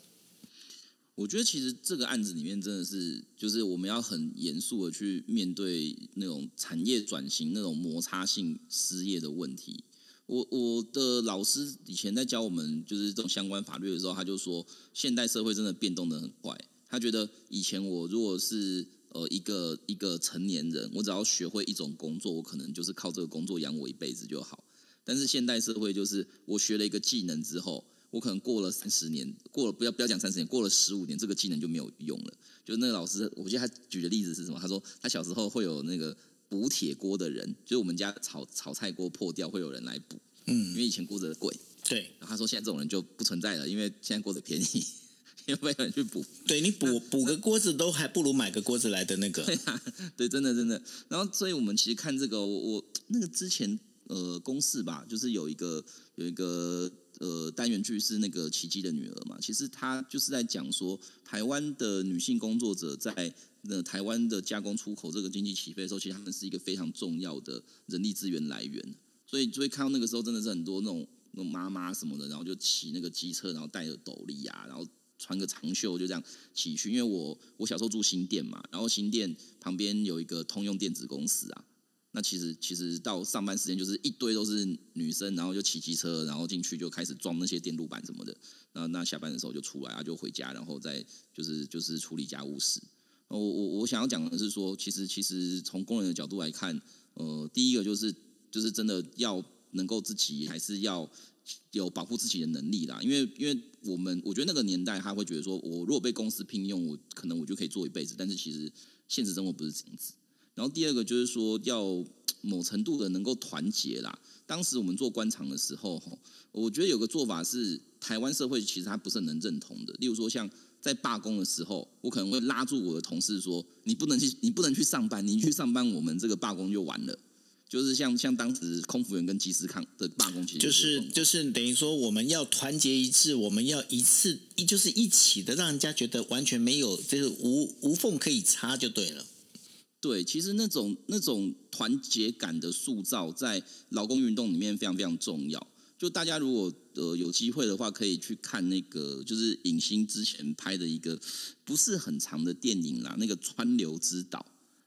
我觉得其实这个案子里面真的是，就是我们要很严肃的去面对那种产业转型、那种摩擦性失业的问题。我我的老师以前在教我们就是这种相关法律的时候，他就说，现代社会真的变动的很快。他觉得以前我如果是呃一个一个成年人，我只要学会一种工作，我可能就是靠这个工作养我一辈子就好。但是现代社会就是我学了一个技能之后。我可能过了三十年，过了不要不要讲三十年，过了十五年，这个技能就没有用了。就那个老师，我记得他举的例子是什么？他说他小时候会有那个补铁锅的人，就是我们家炒炒菜锅破掉，会有人来补。嗯，因为以前锅子贵。对。然后他说现在这种人就不存在了，因为现在锅子便宜，<laughs> 也没有人去补。对你补补个锅子都还不如买个锅子来的那个。对啊，对，真的真的。然后所以我们其实看这个，我我那个之前呃公式吧，就是有一个有一个。呃，单元剧是那个奇迹的女儿嘛？其实她就是在讲说，台湾的女性工作者在那台湾的加工出口这个经济起飞的时候，其实他们是一个非常重要的人力资源来源。所以就会看到那个时候真的是很多那种那种妈妈什么的，然后就骑那个机车，然后戴着斗笠啊，然后穿个长袖就这样骑去。因为我我小时候住新店嘛，然后新店旁边有一个通用电子公司啊。那其实其实到上班时间就是一堆都是女生，然后就骑机车，然后进去就开始装那些电路板什么的。那那下班的时候就出来啊，就回家，然后再就是就是处理家务事。我我我想要讲的是说，其实其实从工人的角度来看，呃，第一个就是就是真的要能够自己还是要有保护自己的能力啦。因为因为我们我觉得那个年代他会觉得说，我如果被公司聘用，我可能我就可以做一辈子。但是其实现实生活不是这样子。然后第二个就是说，要某程度的能够团结啦。当时我们做官场的时候，我觉得有个做法是台湾社会其实他不是很能认同的。例如说，像在罢工的时候，我可能会拉住我的同事说：“你不能去，你不能去上班，你去上班，我们这个罢工就完了。”就是像像当时空服员跟机师抗的罢工，其实就是就是等于说我们要团结一致，我们要一次一就是一起的，让人家觉得完全没有就是无无缝可以插就对了。对，其实那种那种团结感的塑造，在劳工运动里面非常非常重要。就大家如果呃有机会的话，可以去看那个就是影星之前拍的一个不是很长的电影啦，那个《川流之岛》。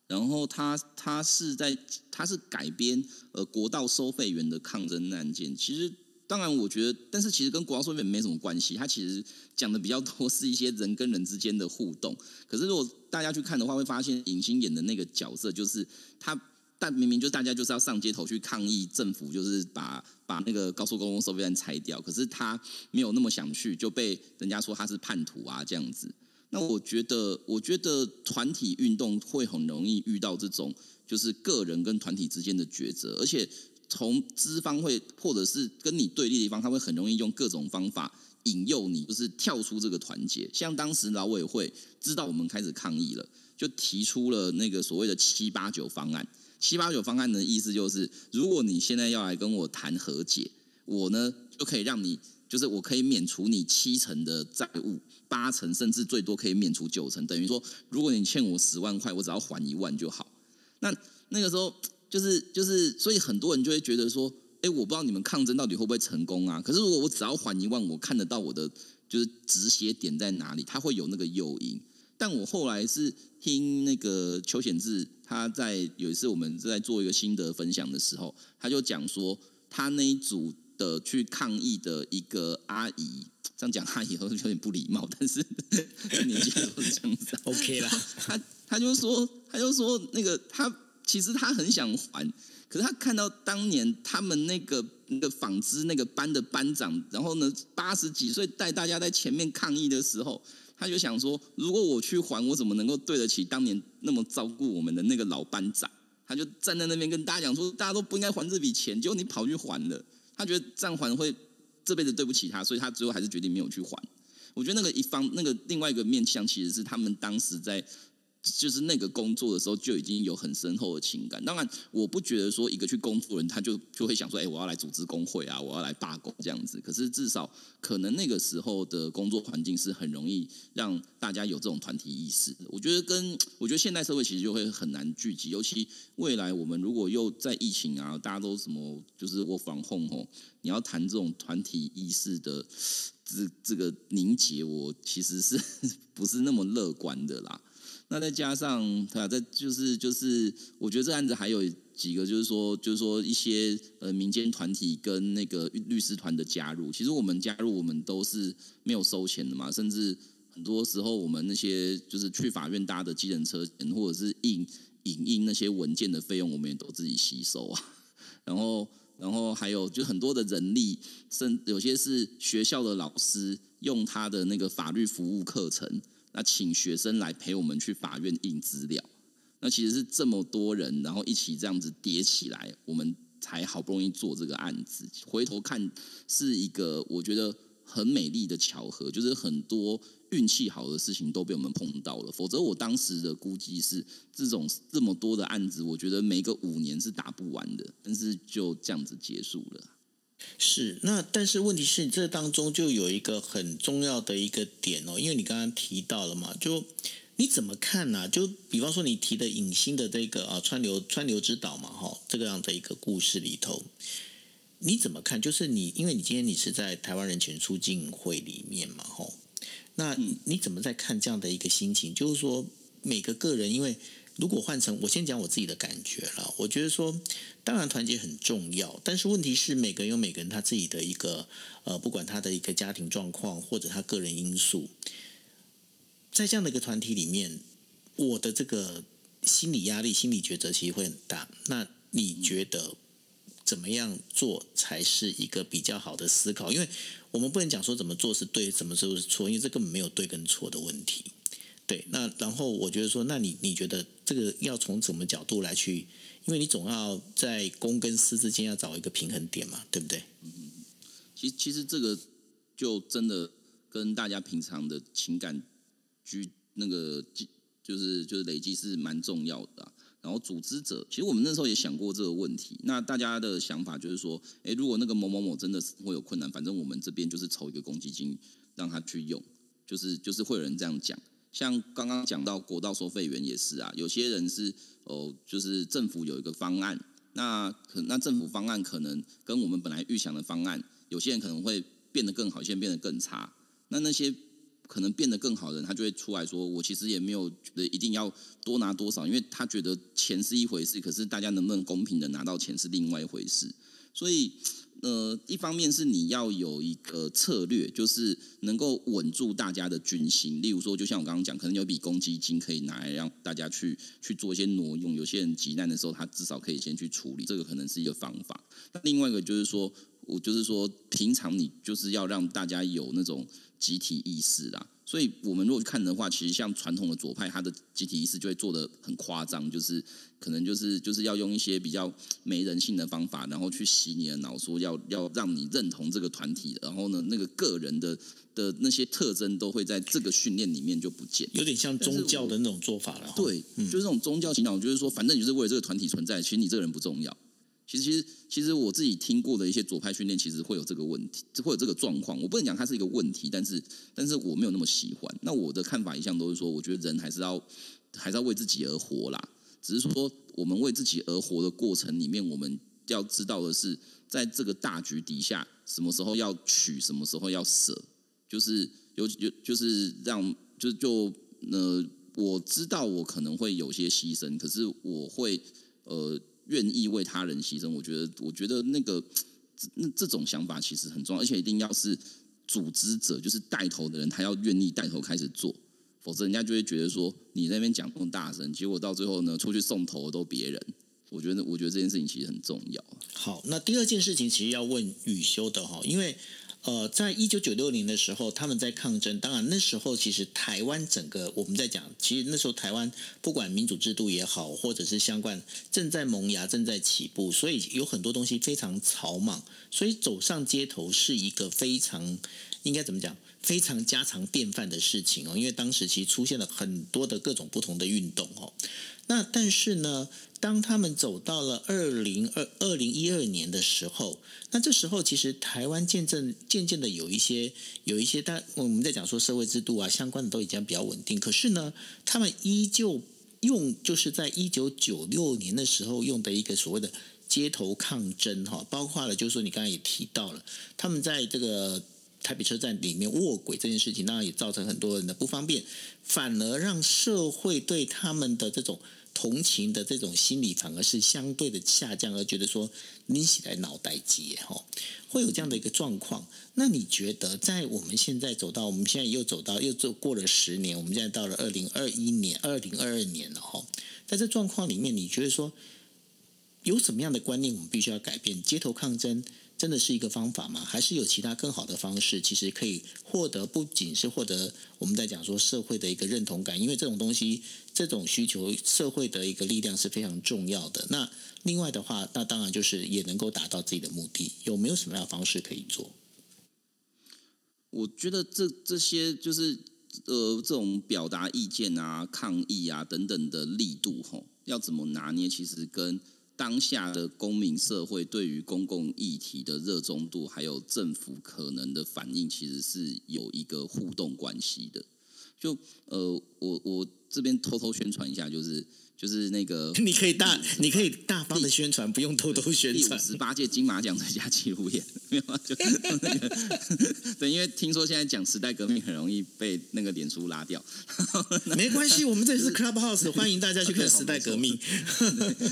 然后他他是在他是改编呃国道收费员的抗争案件，其实。当然，我觉得，但是其实跟国王说面没什么关系。他其实讲的比较多是一些人跟人之间的互动。可是如果大家去看的话，会发现影星演的那个角色就是他，但明明就是大家就是要上街头去抗议政府，就是把把那个高速公路收费站拆掉。可是他没有那么想去，就被人家说他是叛徒啊这样子。那我觉得，我觉得团体运动会很容易遇到这种，就是个人跟团体之间的抉择，而且。从资方会，或者是跟你对立的一方，他会很容易用各种方法引诱你，就是跳出这个团结。像当时劳委会知道我们开始抗议了，就提出了那个所谓的七八九方案。七八九方案的意思就是，如果你现在要来跟我谈和解，我呢就可以让你就是我可以免除你七成的债务，八成甚至最多可以免除九成，等于说，如果你欠我十万块，我只要还一万就好。那那个时候就是就是，所以很多人就会觉得说，哎，我不知道你们抗争到底会不会成功啊？可是如果我只要缓一万，我看得到我的就是止血点在哪里，它会有那个诱因。但我后来是听那个邱显志，他在有一次我们在做一个心得分享的时候，他就讲说，他那一组的去抗议的一个阿姨，这样讲阿姨有点不礼貌，但是 <laughs> 年纪都是这样子，OK 啦。他他就说，他就说那个他其实他很想还，可是他看到当年他们那个那个纺织那个班的班长，然后呢八十几岁带大家在前面抗议的时候。他就想说，如果我去还，我怎么能够对得起当年那么照顾我们的那个老班长？他就站在那边跟大家讲说，大家都不应该还这笔钱，结果你跑去还了。他觉得这样还会这辈子对不起他，所以他最后还是决定没有去还。我觉得那个一方，那个另外一个面向，其实是他们当时在。就是那个工作的时候就已经有很深厚的情感。当然，我不觉得说一个去工作人他就就会想说，哎，我要来组织工会啊，我要来罢工这样子。可是至少可能那个时候的工作环境是很容易让大家有这种团体意识。我觉得跟我觉得现代社会其实就会很难聚集，尤其未来我们如果又在疫情啊，大家都什么就是我防控哦，你要谈这种团体意识的这这个凝结，我其实是 <laughs> 不是那么乐观的啦。那再加上，对啊，这就是就是，我觉得这案子还有几个，就是说，就是说一些呃民间团体跟那个律师团的加入。其实我们加入，我们都是没有收钱的嘛，甚至很多时候我们那些就是去法院搭的计程车钱，或者是印影印那些文件的费用，我们也都自己吸收啊。然后，然后还有就很多的人力，甚有些是学校的老师用他的那个法律服务课程。那请学生来陪我们去法院印资料，那其实是这么多人，然后一起这样子叠起来，我们才好不容易做这个案子。回头看，是一个我觉得很美丽的巧合，就是很多运气好的事情都被我们碰到了。否则，我当时的估计是，这种这么多的案子，我觉得每个五年是打不完的，但是就这样子结束了。是，那但是问题是，这当中就有一个很重要的一个点哦，因为你刚刚提到了嘛，就你怎么看呢？就比方说你提的影星的这个啊川流川流之岛嘛，哈，这个样的一个故事里头，你怎么看？就是你，因为你今天你是在台湾人权促进会里面嘛，哈，那你怎么在看这样的一个心情？就是说每个个人，因为。如果换成我先讲我自己的感觉了，我觉得说，当然团结很重要，但是问题是每个人有每个人他自己的一个呃，不管他的一个家庭状况或者他个人因素，在这样的一个团体里面，我的这个心理压力、心理抉择其实会很大。那你觉得怎么样做才是一个比较好的思考？因为我们不能讲说怎么做是对，怎么做是错，因为这根本没有对跟错的问题。对，那然后我觉得说，那你你觉得这个要从什么角度来去？因为你总要在公跟私之间要找一个平衡点嘛，对不对？嗯其实其实这个就真的跟大家平常的情感居那个积就是就是累积是蛮重要的。然后组织者，其实我们那时候也想过这个问题。那大家的想法就是说，哎，如果那个某某某真的是会有困难，反正我们这边就是筹一个公积金让他去用，就是就是会有人这样讲。像刚刚讲到国道收费员也是啊，有些人是哦，就是政府有一个方案，那可那政府方案可能跟我们本来预想的方案，有些人可能会变得更好，有些人变得更差。那那些可能变得更好的人，他就会出来说，我其实也没有觉得一定要多拿多少，因为他觉得钱是一回事，可是大家能不能公平的拿到钱是另外一回事，所以。呃，一方面是你要有一个策略，就是能够稳住大家的军心。例如说，就像我刚刚讲，可能有笔公积金可以拿来让大家去去做一些挪用。有些人急难的时候，他至少可以先去处理，这个可能是一个方法。那另外一个就是说，我就是说，平常你就是要让大家有那种集体意识啦。所以我们如果看的话，其实像传统的左派，他的集体意识就会做的很夸张，就是可能就是就是要用一些比较没人性的方法，然后去洗你的脑，说要要让你认同这个团体，然后呢，那个个人的的那些特征都会在这个训练里面就不见，有点像宗教的那种做法了。对，就是这种宗教洗脑，就是说反正你是为了这个团体存在，其实你这个人不重要。其实，其实，其实我自己听过的一些左派训练，其实会有这个问题，会有这个状况。我不能讲它是一个问题，但是，但是我没有那么喜欢。那我的看法一向都是说，我觉得人还是要还是要为自己而活啦。只是说，我们为自己而活的过程里面，我们要知道的是，在这个大局底下，什么时候要取，什么时候要舍，就是有有就是让就就呃，我知道我可能会有些牺牲，可是我会呃。愿意为他人牺牲，我觉得，我觉得那个那这种想法其实很重要，而且一定要是组织者，就是带头的人，他要愿意带头开始做，否则人家就会觉得说你那边讲那么大声，结果到最后呢，出去送头都别人。我觉得，我觉得这件事情其实很重要。好，那第二件事情其实要问雨修的哈，因为。呃，在一九九六年的时候，他们在抗争。当然，那时候其实台湾整个我们在讲，其实那时候台湾不管民主制度也好，或者是相关正在萌芽、正在起步，所以有很多东西非常草莽。所以走上街头是一个非常应该怎么讲？非常家常便饭的事情哦。因为当时其实出现了很多的各种不同的运动哦。那但是呢，当他们走到了二零二二零一二年的时候，那这时候其实台湾渐渐渐渐的有一些有一些，但我们在讲说社会制度啊相关的都已经比较稳定。可是呢，他们依旧用就是在一九九六年的时候用的一个所谓的街头抗争哈，包括了就是说你刚才也提到了，他们在这个台北车站里面卧轨这件事情，当然也造成很多人的不方便，反而让社会对他们的这种。同情的这种心理反而是相对的下降，而觉得说你起来脑袋结哈，会有这样的一个状况。那你觉得在我们现在走到，我们现在又走到又走过了十年，我们现在到了二零二一年、二零二二年了哈，在这状况里面，你觉得说有什么样的观念我们必须要改变？街头抗争。真的是一个方法吗？还是有其他更好的方式？其实可以获得不仅是获得我们在讲说社会的一个认同感，因为这种东西、这种需求，社会的一个力量是非常重要的。那另外的话，那当然就是也能够达到自己的目的。有没有什么样的方式可以做？我觉得这这些就是呃，这种表达意见啊、抗议啊等等的力度，吼，要怎么拿捏？其实跟当下的公民社会对于公共议题的热衷度，还有政府可能的反应，其实是有一个互动关系的。就呃，我我这边偷偷宣传一下，就是。就是那个，<laughs> 你可以大，你可以大方的宣传，不用偷偷宣传。第五十八届金马奖最佳纪录片，<laughs> 没有就那个，对，因为听说现在讲时代革命很容易被那个脸书拉掉。<laughs> 没关系，我们这里是 Clubhouse，欢迎大家去看时代革命。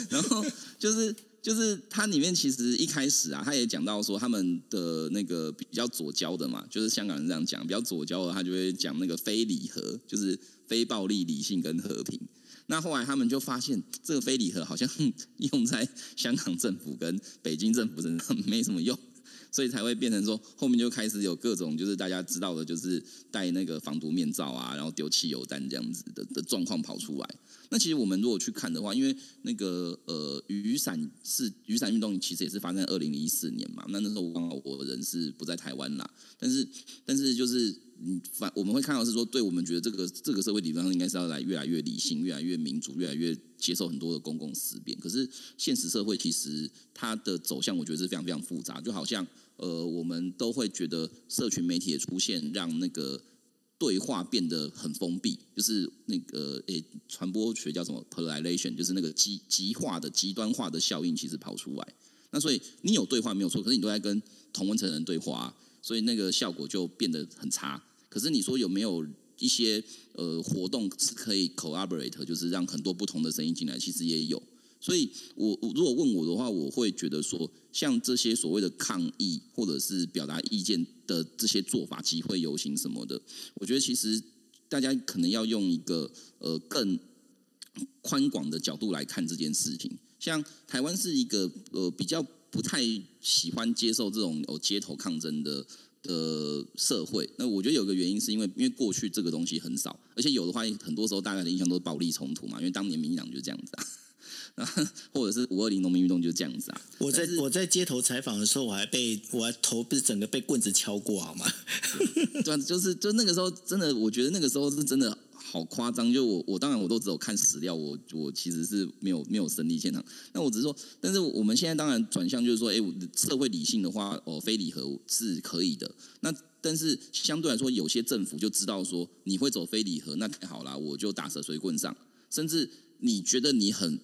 然后就是就是它里面其实一开始啊，他也讲到说他们的那个比较左交的嘛，就是香港人这样讲，比较左交的，他就会讲那个非礼和，就是非暴力、理性跟和平。那后来他们就发现，这个非礼盒好像用在香港政府跟北京政府身上没什么用，所以才会变成说，后面就开始有各种就是大家知道的，就是戴那个防毒面罩啊，然后丢汽油弹这样子的的状况跑出来。那其实我们如果去看的话，因为那个呃雨伞是雨伞运动，其实也是发生在二零一四年嘛。那那时候刚好我人是不在台湾啦，但是但是就是。嗯，反我们会看到是说，对我们觉得这个这个社会理论上应该是要来越来越理性、越来越民主、越来越接受很多的公共思辨。可是现实社会其实它的走向，我觉得是非常非常复杂。就好像呃，我们都会觉得社群媒体的出现，让那个对话变得很封闭，就是那个诶，传播学叫什么 polarization，就是那个极极化的极端化的效应，其实跑出来。那所以你有对话没有错，可是你都在跟同温层人对话。所以那个效果就变得很差。可是你说有没有一些呃活动是可以 collaborate，就是让很多不同的声音进来？其实也有。所以我如果问我的话，我会觉得说，像这些所谓的抗议或者是表达意见的这些做法，集会游行什么的，我觉得其实大家可能要用一个呃更宽广的角度来看这件事情。像台湾是一个呃比较。不太喜欢接受这种有街头抗争的的社会。那我觉得有个原因是因为，因为过去这个东西很少，而且有的话，很多时候大概的印象都是暴力冲突嘛。因为当年民进党就是这样子啊，<laughs> 或者是五二零农民运动就是这样子啊。我在我在街头采访的时候，我还被我还头不是整个被棍子敲过好吗？<laughs> 对，就是就那个时候真的，我觉得那个时候是真的。好夸张，就我我当然我都只有看史料，我我其实是没有没有身历现场。那我只是说，但是我们现在当然转向就是说，哎，社会理性的话，哦，非礼盒是可以的。那但是相对来说，有些政府就知道说你会走非礼盒，那太好啦，我就打蛇随棍上。甚至你觉得你很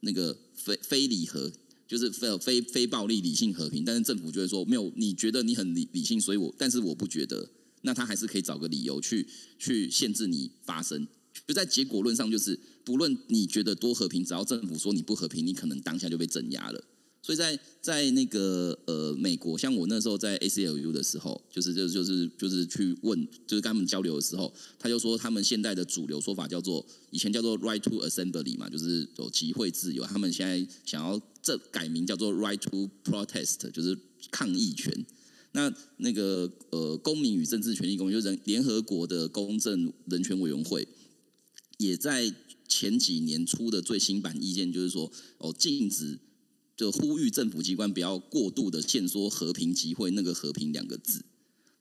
那个非非礼盒，就是非非非暴力理性和平，但是政府就会说没有，你觉得你很理理性，所以我但是我不觉得。那他还是可以找个理由去去限制你发生，就在结果论上，就是不论你觉得多和平，只要政府说你不和平，你可能当下就被镇压了。所以在在那个呃美国，像我那时候在 ACLU 的时候，就是就就是就是去问，就是跟他们交流的时候，他就说他们现在的主流说法叫做以前叫做 right to assembly 嘛，就是有集会自由，他们现在想要这改名叫做 right to protest，就是抗议权。那那个呃，公民与政治权利公约，人联合国的公正人权委员会，也在前几年出的最新版意见，就是说哦，禁止就呼吁政府机关不要过度的限缩和平集会那个和平两个字。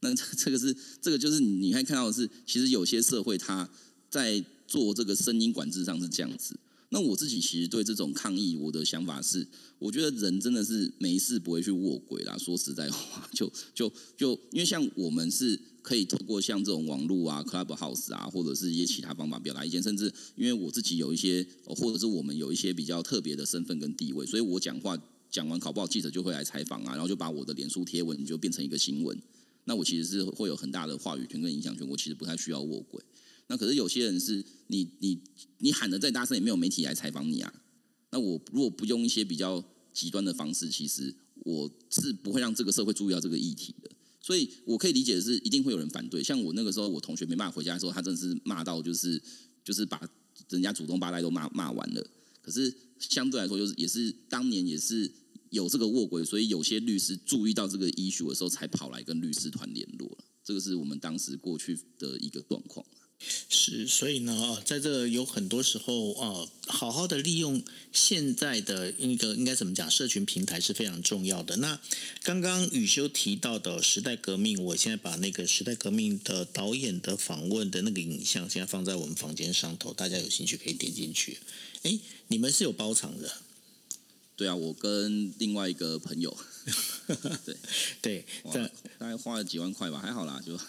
那这个是这个就是你你看看到的是，其实有些社会它在做这个声音管制上是这样子。那我自己其实对这种抗议，我的想法是，我觉得人真的是没事不会去卧轨啦。说实在话，就就就因为像我们是可以透过像这种网络啊、Clubhouse 啊，或者是一些其他方法表达意见，甚至因为我自己有一些，或者是我们有一些比较特别的身份跟地位，所以我讲话讲完考不好，记者就会来采访啊，然后就把我的脸书贴文就变成一个新闻。那我其实是会有很大的话语权跟影响权，我其实不太需要卧轨。那可是有些人是你你你喊的再大声也没有媒体来采访你啊。那我如果不用一些比较极端的方式，其实我是不会让这个社会注意到这个议题的。所以我可以理解的是，一定会有人反对。像我那个时候，我同学没办法回家的时候，他真的是骂到就是就是把人家祖宗八代都骂骂完了。可是相对来说，就是也是当年也是有这个卧轨，所以有些律师注意到这个 issue 的时候，才跑来跟律师团联络了。这个是我们当时过去的一个状况。是，所以呢，在这有很多时候啊，好好的利用现在的一个应该怎么讲，社群平台是非常重要的。那刚刚宇修提到的时代革命，我现在把那个时代革命的导演的访问的那个影像，现在放在我们房间上头，大家有兴趣可以点进去。哎，你们是有包场的？对啊，我跟另外一个朋友。对 <laughs> 对，大概花了几万块吧，还好啦，就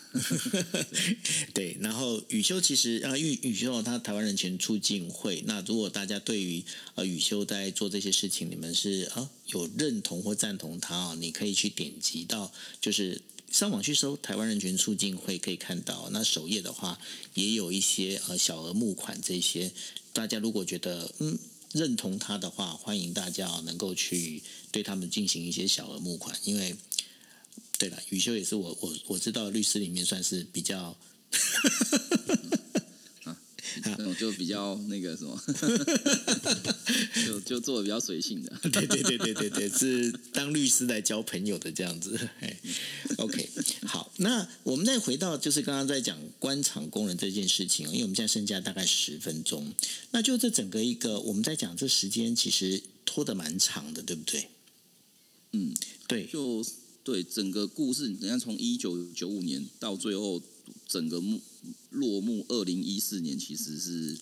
<laughs> 对。然后雨修其实啊，宇宇修他台湾人权促进会。那如果大家对于呃宇修在做这些事情，你们是啊有认同或赞同他啊，你可以去点击到，就是上网去搜台湾人权促进会，可以看到。那首页的话也有一些呃小额募款这些，大家如果觉得嗯。认同他的话，欢迎大家能够去对他们进行一些小额募款，因为对了，宇修也是我我我知道律师里面算是比较。<laughs> 那种就比较那个什么，就就做的比较随性的。<laughs> 对对对对对对，是当律师来交朋友的这样子。OK，好，那我们再回到就是刚刚在讲官场工人这件事情，因为我们现在剩下大概十分钟，那就这整个一个我们在讲这时间其实拖得蛮长的，对不对？嗯，对，就对整个故事，你看从一九九五年到最后整个幕。落幕，二零一四年其实是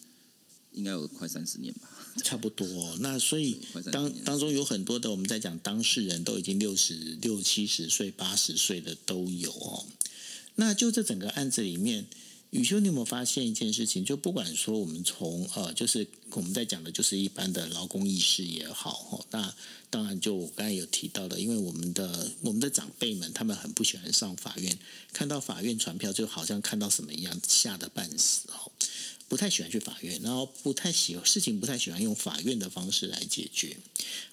应该有快三十年吧，差不多。那所以 <laughs> 当当中有很多的我们在讲当事人都已经六十六七十岁、八十岁的都有哦。那就这整个案子里面，宇修，你有没有发现一件事情？就不管说我们从呃，就是我们在讲的，就是一般的劳工意识也好，那。当然，就我刚才有提到的，因为我们的我们的长辈们，他们很不喜欢上法院，看到法院传票就好像看到什么一样，吓得半死哦，不太喜欢去法院，然后不太喜事情，不太喜欢用法院的方式来解决。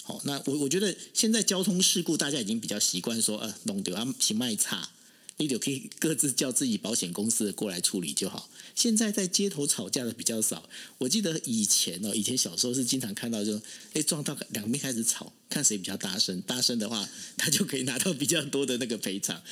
好，那我我觉得现在交通事故，大家已经比较习惯说，呃，弄丢啊，行卖差，你就可以各自叫自己保险公司的过来处理就好。现在在街头吵架的比较少，我记得以前哦，以前小时候是经常看到，就哎撞到两边开始吵，看谁比较大声，大声的话他就可以拿到比较多的那个赔偿。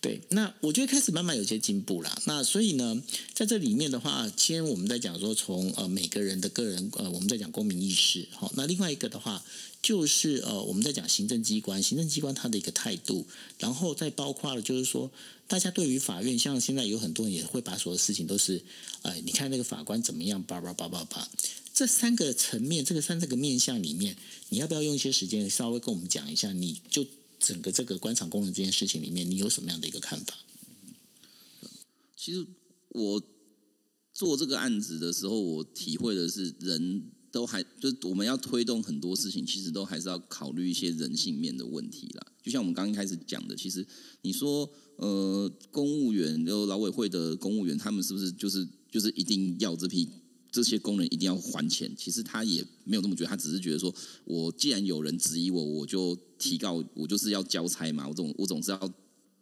对，那我觉得开始慢慢有些进步啦。那所以呢，在这里面的话，先我们在讲说从呃每个人的个人呃我们在讲公民意识，好，那另外一个的话就是呃我们在讲行政机关，行政机关它的一个态度，然后再包括了就是说大家对于法院，像现在有很多人也会把所有事情都是，呃，你看那个法官怎么样，叭叭叭叭叭。这三个层面，这个三这个面向里面，你要不要用一些时间稍微跟我们讲一下？你就整个这个官场工人这件事情里面，你有什么样的一个看法？其实我做这个案子的时候，我体会的是，人都还就是我们要推动很多事情，其实都还是要考虑一些人性面的问题啦。就像我们刚刚开始讲的，其实你说，呃，公务员就劳委会的公务员，他们是不是就是就是一定要这批这些工人一定要还钱？其实他也没有这么觉得，他只是觉得说，我既然有人质疑我，我就提告，我就是要交差嘛，我总我总是要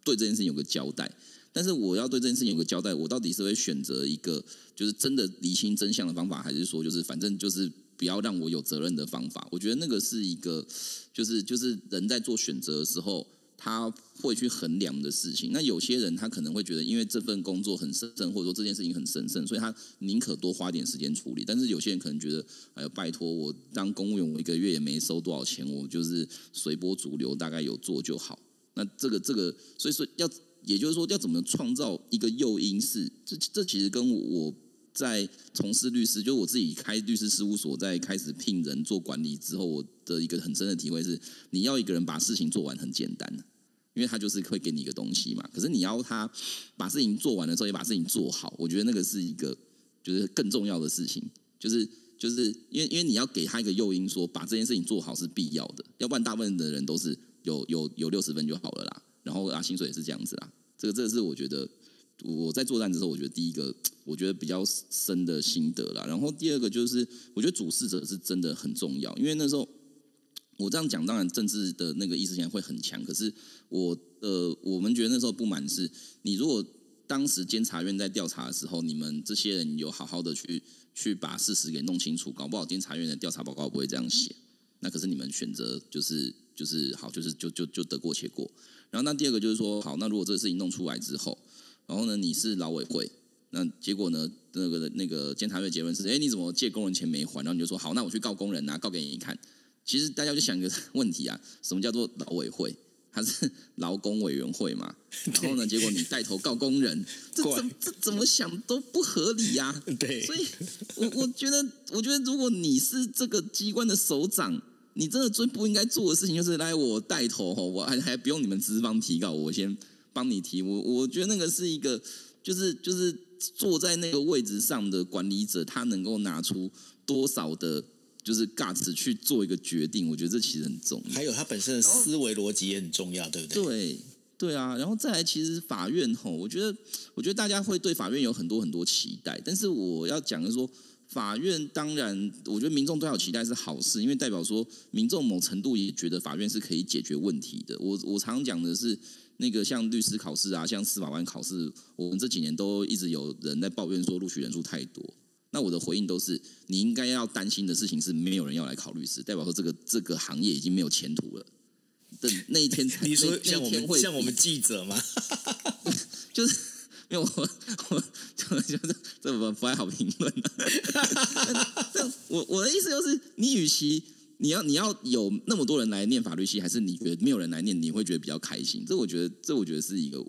对这件事情有个交代。但是我要对这件事情有个交代，我到底是会选择一个就是真的厘清真相的方法，还是说就是反正就是不要让我有责任的方法？我觉得那个是一个就是就是人在做选择的时候，他会去衡量的事情。那有些人他可能会觉得，因为这份工作很神圣，或者说这件事情很神圣，所以他宁可多花点时间处理。但是有些人可能觉得，哎呦，拜托我当公务员，我一个月也没收多少钱，我就是随波逐流，大概有做就好。那这个这个，所以说要。也就是说，要怎么创造一个诱因？是这这其实跟我在从事律师，就是我自己开律师事务所，在开始聘人做管理之后，我的一个很深的体会是：你要一个人把事情做完很简单，因为他就是会给你一个东西嘛。可是你要他把事情做完的时候，也把事情做好，我觉得那个是一个就是更重要的事情。就是就是因为因为你要给他一个诱因，说把这件事情做好是必要的，要不然大部分的人都是有有有六十分就好了啦。然后啊，薪水也是这样子啦。这个，这个是我觉得我在作战的时候，我觉得第一个，我觉得比较深的心得啦。然后第二个就是，我觉得主事者是真的很重要，因为那时候我这样讲，当然政治的那个意识形态会很强。可是我呃，我们觉得那时候不满是，你如果当时监察院在调查的时候，你们这些人有好好的去去把事实给弄清楚，搞不好监察院的调查报告不会这样写。那可是你们选择就是就是好，就是就就就得过且过。然后那第二个就是说，好，那如果这个事情弄出来之后，然后呢，你是劳委会，那结果呢，那个那个监察院结论是，哎，你怎么借工人钱没还？然后你就说，好，那我去告工人啊，告给你看。其实大家就想一个问题啊，什么叫做劳委会？它是劳工委员会嘛？<laughs> 然后呢，结果你带头告工人，<laughs> 这怎这怎么想都不合理呀。<laughs> 对，所以我我觉得，我觉得如果你是这个机关的首长。你真的最不应该做的事情就是来我带头吼，我还还不用你们资方提告，我先帮你提。我我觉得那个是一个，就是就是坐在那个位置上的管理者，他能够拿出多少的，就是 guts 去做一个决定。我觉得这其实很重要。还有他本身的思维逻辑也很重要，对不对？对对啊，然后再来，其实法院吼，我觉得我觉得大家会对法院有很多很多期待，但是我要讲的说。法院当然，我觉得民众对他有期待是好事，因为代表说民众某程度也觉得法院是可以解决问题的。我我常讲的是，那个像律师考试啊，像司法官考试，我们这几年都一直有人在抱怨说录取人数太多。那我的回应都是，你应该要担心的事情是没有人要来考律师，代表说这个这个行业已经没有前途了。等那一天，<laughs> 你说像我们像我们记者吗？<laughs> 就是。因为我我就觉得这不不太好评论。<laughs> 这我我的意思就是，你与其你要你要有那么多人来念法律系，还是你觉得没有人来念，你会觉得比较开心？这我觉得这我觉得是一个，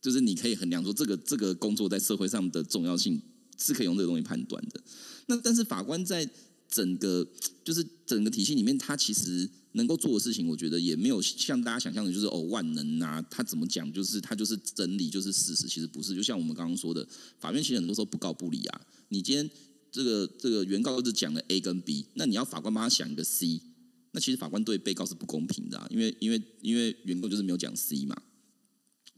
就是你可以衡量说这个这个工作在社会上的重要性是可以用这个东西判断的。那但是法官在整个就是整个体系里面，他其实。能够做的事情，我觉得也没有像大家想象的，就是哦万能啊。他怎么讲，就是他就是真理，就是事实。其实不是，就像我们刚刚说的，法院其实很多时候不告不理啊。你今天这个这个原告是讲了 A 跟 B，那你要法官帮他想一个 C，那其实法官对被告是不公平的，啊，因为因为因为原告就是没有讲 C 嘛。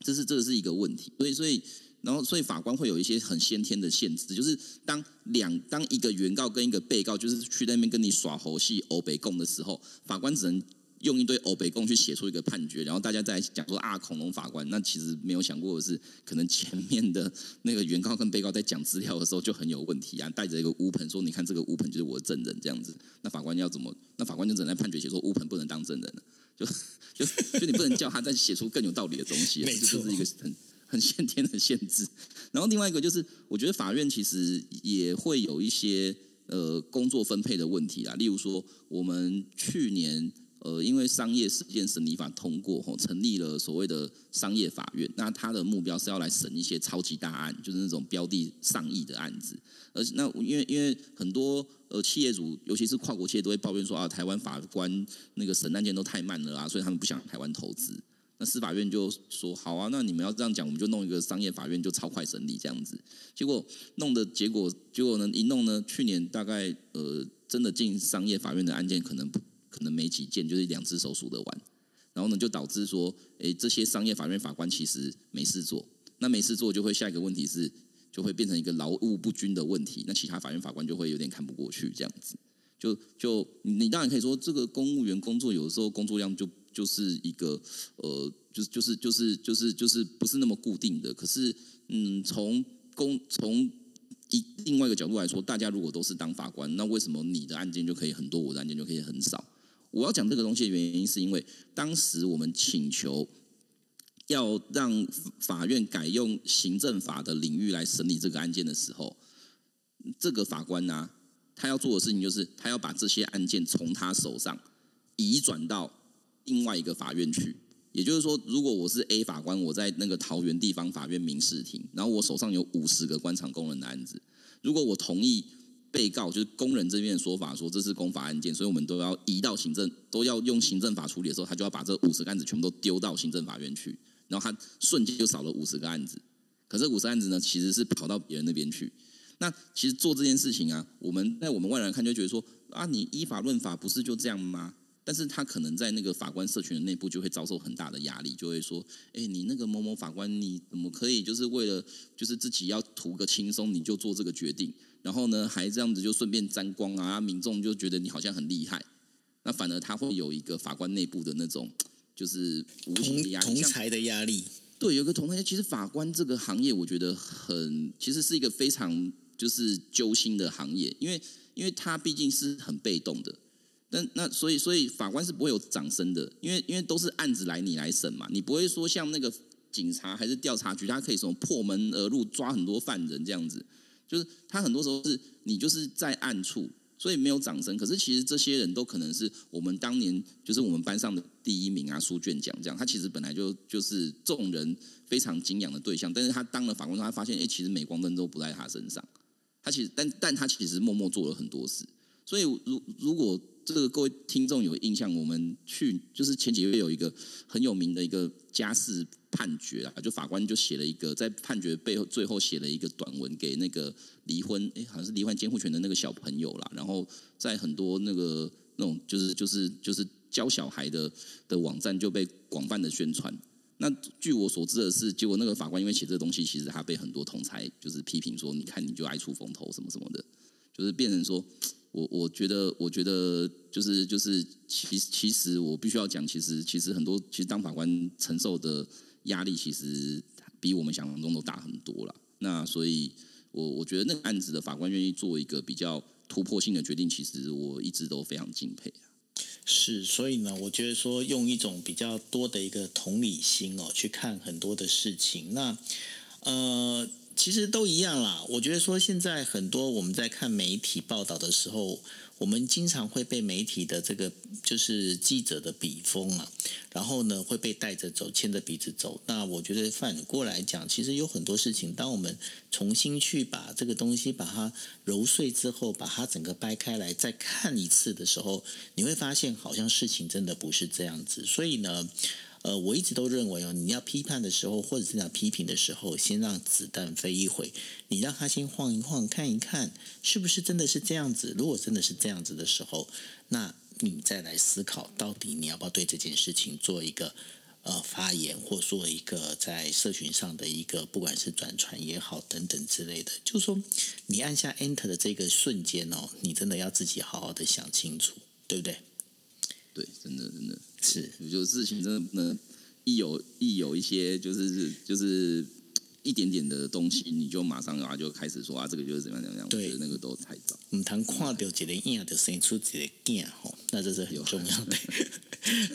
这是这个是一个问题，所以所以。然后，所以法官会有一些很先天的限制，就是当两当一个原告跟一个被告就是去那边跟你耍猴戏、欧北共的时候，法官只能用一堆欧北共去写出一个判决，然后大家在讲说啊，恐龙法官，那其实没有想过的是，可能前面的那个原告跟被告在讲资料的时候就很有问题啊，带着一个乌盆说，你看这个乌盆就是我的证人这样子，那法官要怎么？那法官就只能在判决写说乌盆不能当证人了，就就就你不能叫他再写出更有道理的东西，这是一个很。很先天的限制，然后另外一个就是，我觉得法院其实也会有一些呃工作分配的问题啊。例如说，我们去年呃，因为商业事件审理法通过后，成立了所谓的商业法院。那它的目标是要来审一些超级大案，就是那种标的上亿的案子。而且，那因为因为很多呃企业主，尤其是跨国企业，都会抱怨说啊，台湾法官那个审案件都太慢了啊，所以他们不想台湾投资。那司法院就说好啊，那你们要这样讲，我们就弄一个商业法院，就超快审理这样子。结果弄的结果，结果呢一弄呢，去年大概呃真的进商业法院的案件可能不可能没几件，就是两只手数得完。然后呢，就导致说，诶，这些商业法院法官其实没事做。那没事做，就会下一个问题是，就会变成一个劳务不均的问题。那其他法院法官就会有点看不过去，这样子。就就你当然可以说，这个公务员工作有的时候工作量就。就是一个呃，就就是就是就是就是不是那么固定的。可是，嗯，从公从一另外一个角度来说，大家如果都是当法官，那为什么你的案件就可以很多，我的案件就可以很少？我要讲这个东西的原因，是因为当时我们请求要让法院改用行政法的领域来审理这个案件的时候，这个法官呢，他要做的事情就是他要把这些案件从他手上移转到。另外一个法院去，也就是说，如果我是 A 法官，我在那个桃园地方法院民事庭，然后我手上有五十个官场工人的案子，如果我同意被告就是工人这边的说法，说这是公法案件，所以我们都要移到行政，都要用行政法处理的时候，他就要把这五十个案子全部都丢到行政法院去，然后他瞬间就少了五十个案子。可这五十案子呢，其实是跑到别人那边去。那其实做这件事情啊，我们在我们外人看就觉得说啊，你依法论法不是就这样吗？但是他可能在那个法官社群的内部就会遭受很大的压力，就会说：“哎，你那个某某法官，你怎么可以就是为了就是自己要图个轻松，你就做这个决定？然后呢，还这样子就顺便沾光啊？民众就觉得你好像很厉害。那反而他会有一个法官内部的那种就是无形的压力，同才的压力。对，有个同台。其实法官这个行业，我觉得很其实是一个非常就是揪心的行业，因为因为他毕竟是很被动的。那那所以所以法官是不会有掌声的，因为因为都是案子来你来审嘛，你不会说像那个警察还是调查局，他可以什么破门而入抓很多犯人这样子，就是他很多时候是你就是在暗处，所以没有掌声。可是其实这些人都可能是我们当年就是我们班上的第一名啊，书卷奖这样。他其实本来就就是众人非常敬仰的对象，但是他当了法官之后，他发现哎，其实镁光灯都不在他身上。他其实但但他其实默默做了很多事，所以如如果。这个各位听众有印象，我们去就是前几个月有一个很有名的一个家事判决啊，就法官就写了一个在判决背后最后写了一个短文给那个离婚哎好像是离婚监护权的那个小朋友啦，然后在很多那个那种就是就是就是教小孩的的网站就被广泛的宣传。那据我所知的是，结果那个法官因为写这个东西，其实他被很多同才就是批评说，你看你就爱出风头什么什么的，就是变成说。我我觉得，我觉得就是就是，其其实我必须要讲，其实其实很多，其实当法官承受的压力，其实比我们想象中都大很多了。那所以，我我觉得那个案子的法官愿意做一个比较突破性的决定，其实我一直都非常敬佩啊。是，所以呢，我觉得说用一种比较多的一个同理心哦，去看很多的事情，那呃。其实都一样啦。我觉得说现在很多我们在看媒体报道的时候，我们经常会被媒体的这个就是记者的笔锋啊，然后呢会被带着走，牵着鼻子走。那我觉得反过来讲，其实有很多事情，当我们重新去把这个东西把它揉碎之后，把它整个掰开来再看一次的时候，你会发现好像事情真的不是这样子。所以呢。呃，我一直都认为哦，你要批判的时候，或者是要批评的时候，先让子弹飞一回，你让他先晃一晃，看一看是不是真的是这样子。如果真的是这样子的时候，那你再来思考，到底你要不要对这件事情做一个呃发言，或做一个在社群上的一个，不管是转传也好，等等之类的。就是说，你按下 Enter 的这个瞬间哦，你真的要自己好好的想清楚，对不对？对，真的，真的。是，有事情真的不能一有一有一些就是就是一点点的东西，你就马上啊就开始说啊，这个就是怎么样怎么样，对我觉得那个都太早。唔通看到一个影就生出一个囝吼，那这是很重要的。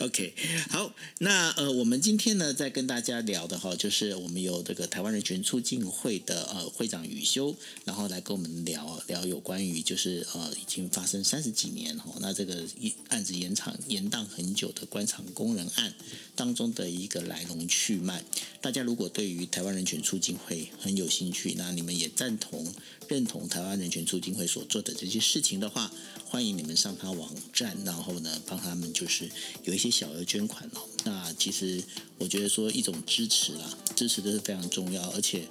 <laughs> OK，好，那呃，我们今天呢，在跟大家聊的哈，就是我们有这个台湾人权促进会的呃会长宇修，然后来跟我们聊聊有关于就是呃已经发生三十几年哈，那这个一案子延长延宕很久的官场工人案当中的一个来龙去脉。大家如果对于台湾人权促进会很有兴趣，那你们也赞同认同台湾人权促进会所做的这些事情的话，欢迎你们上他网站，然后呢帮他们就是有一些小额捐款哦。那其实我觉得说一种支持啦，支持的是非常重要，而且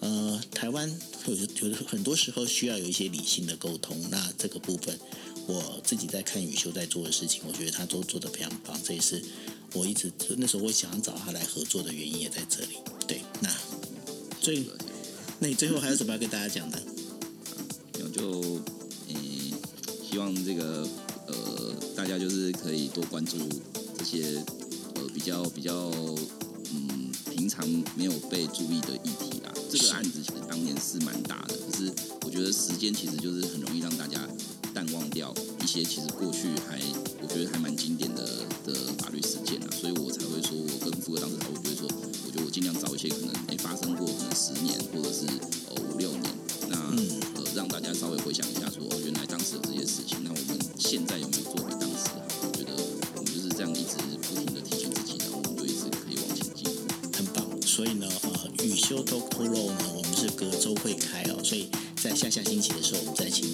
呃，台湾有有很多时候需要有一些理性的沟通。那这个部分，我自己在看宇修在做的事情，我觉得他都做得非常棒，这也是我一直那时候我想找他来合作的原因也在这里。对，那最那你最后还有什么要跟大家讲的？然后就嗯、希望这个呃大家就是可以多关注这些呃比较比较嗯平常没有被注意的议题啦。这个案子其实当年是蛮大的，可是我觉得时间其实就是很容易让大家淡忘掉一些其实过去还我觉得还蛮经典的的法律事件啊，所以我才会说我跟副哥当时讨论，觉得说我觉得我尽量找一些可能会开哦，所以在下下星期的时候，我们再请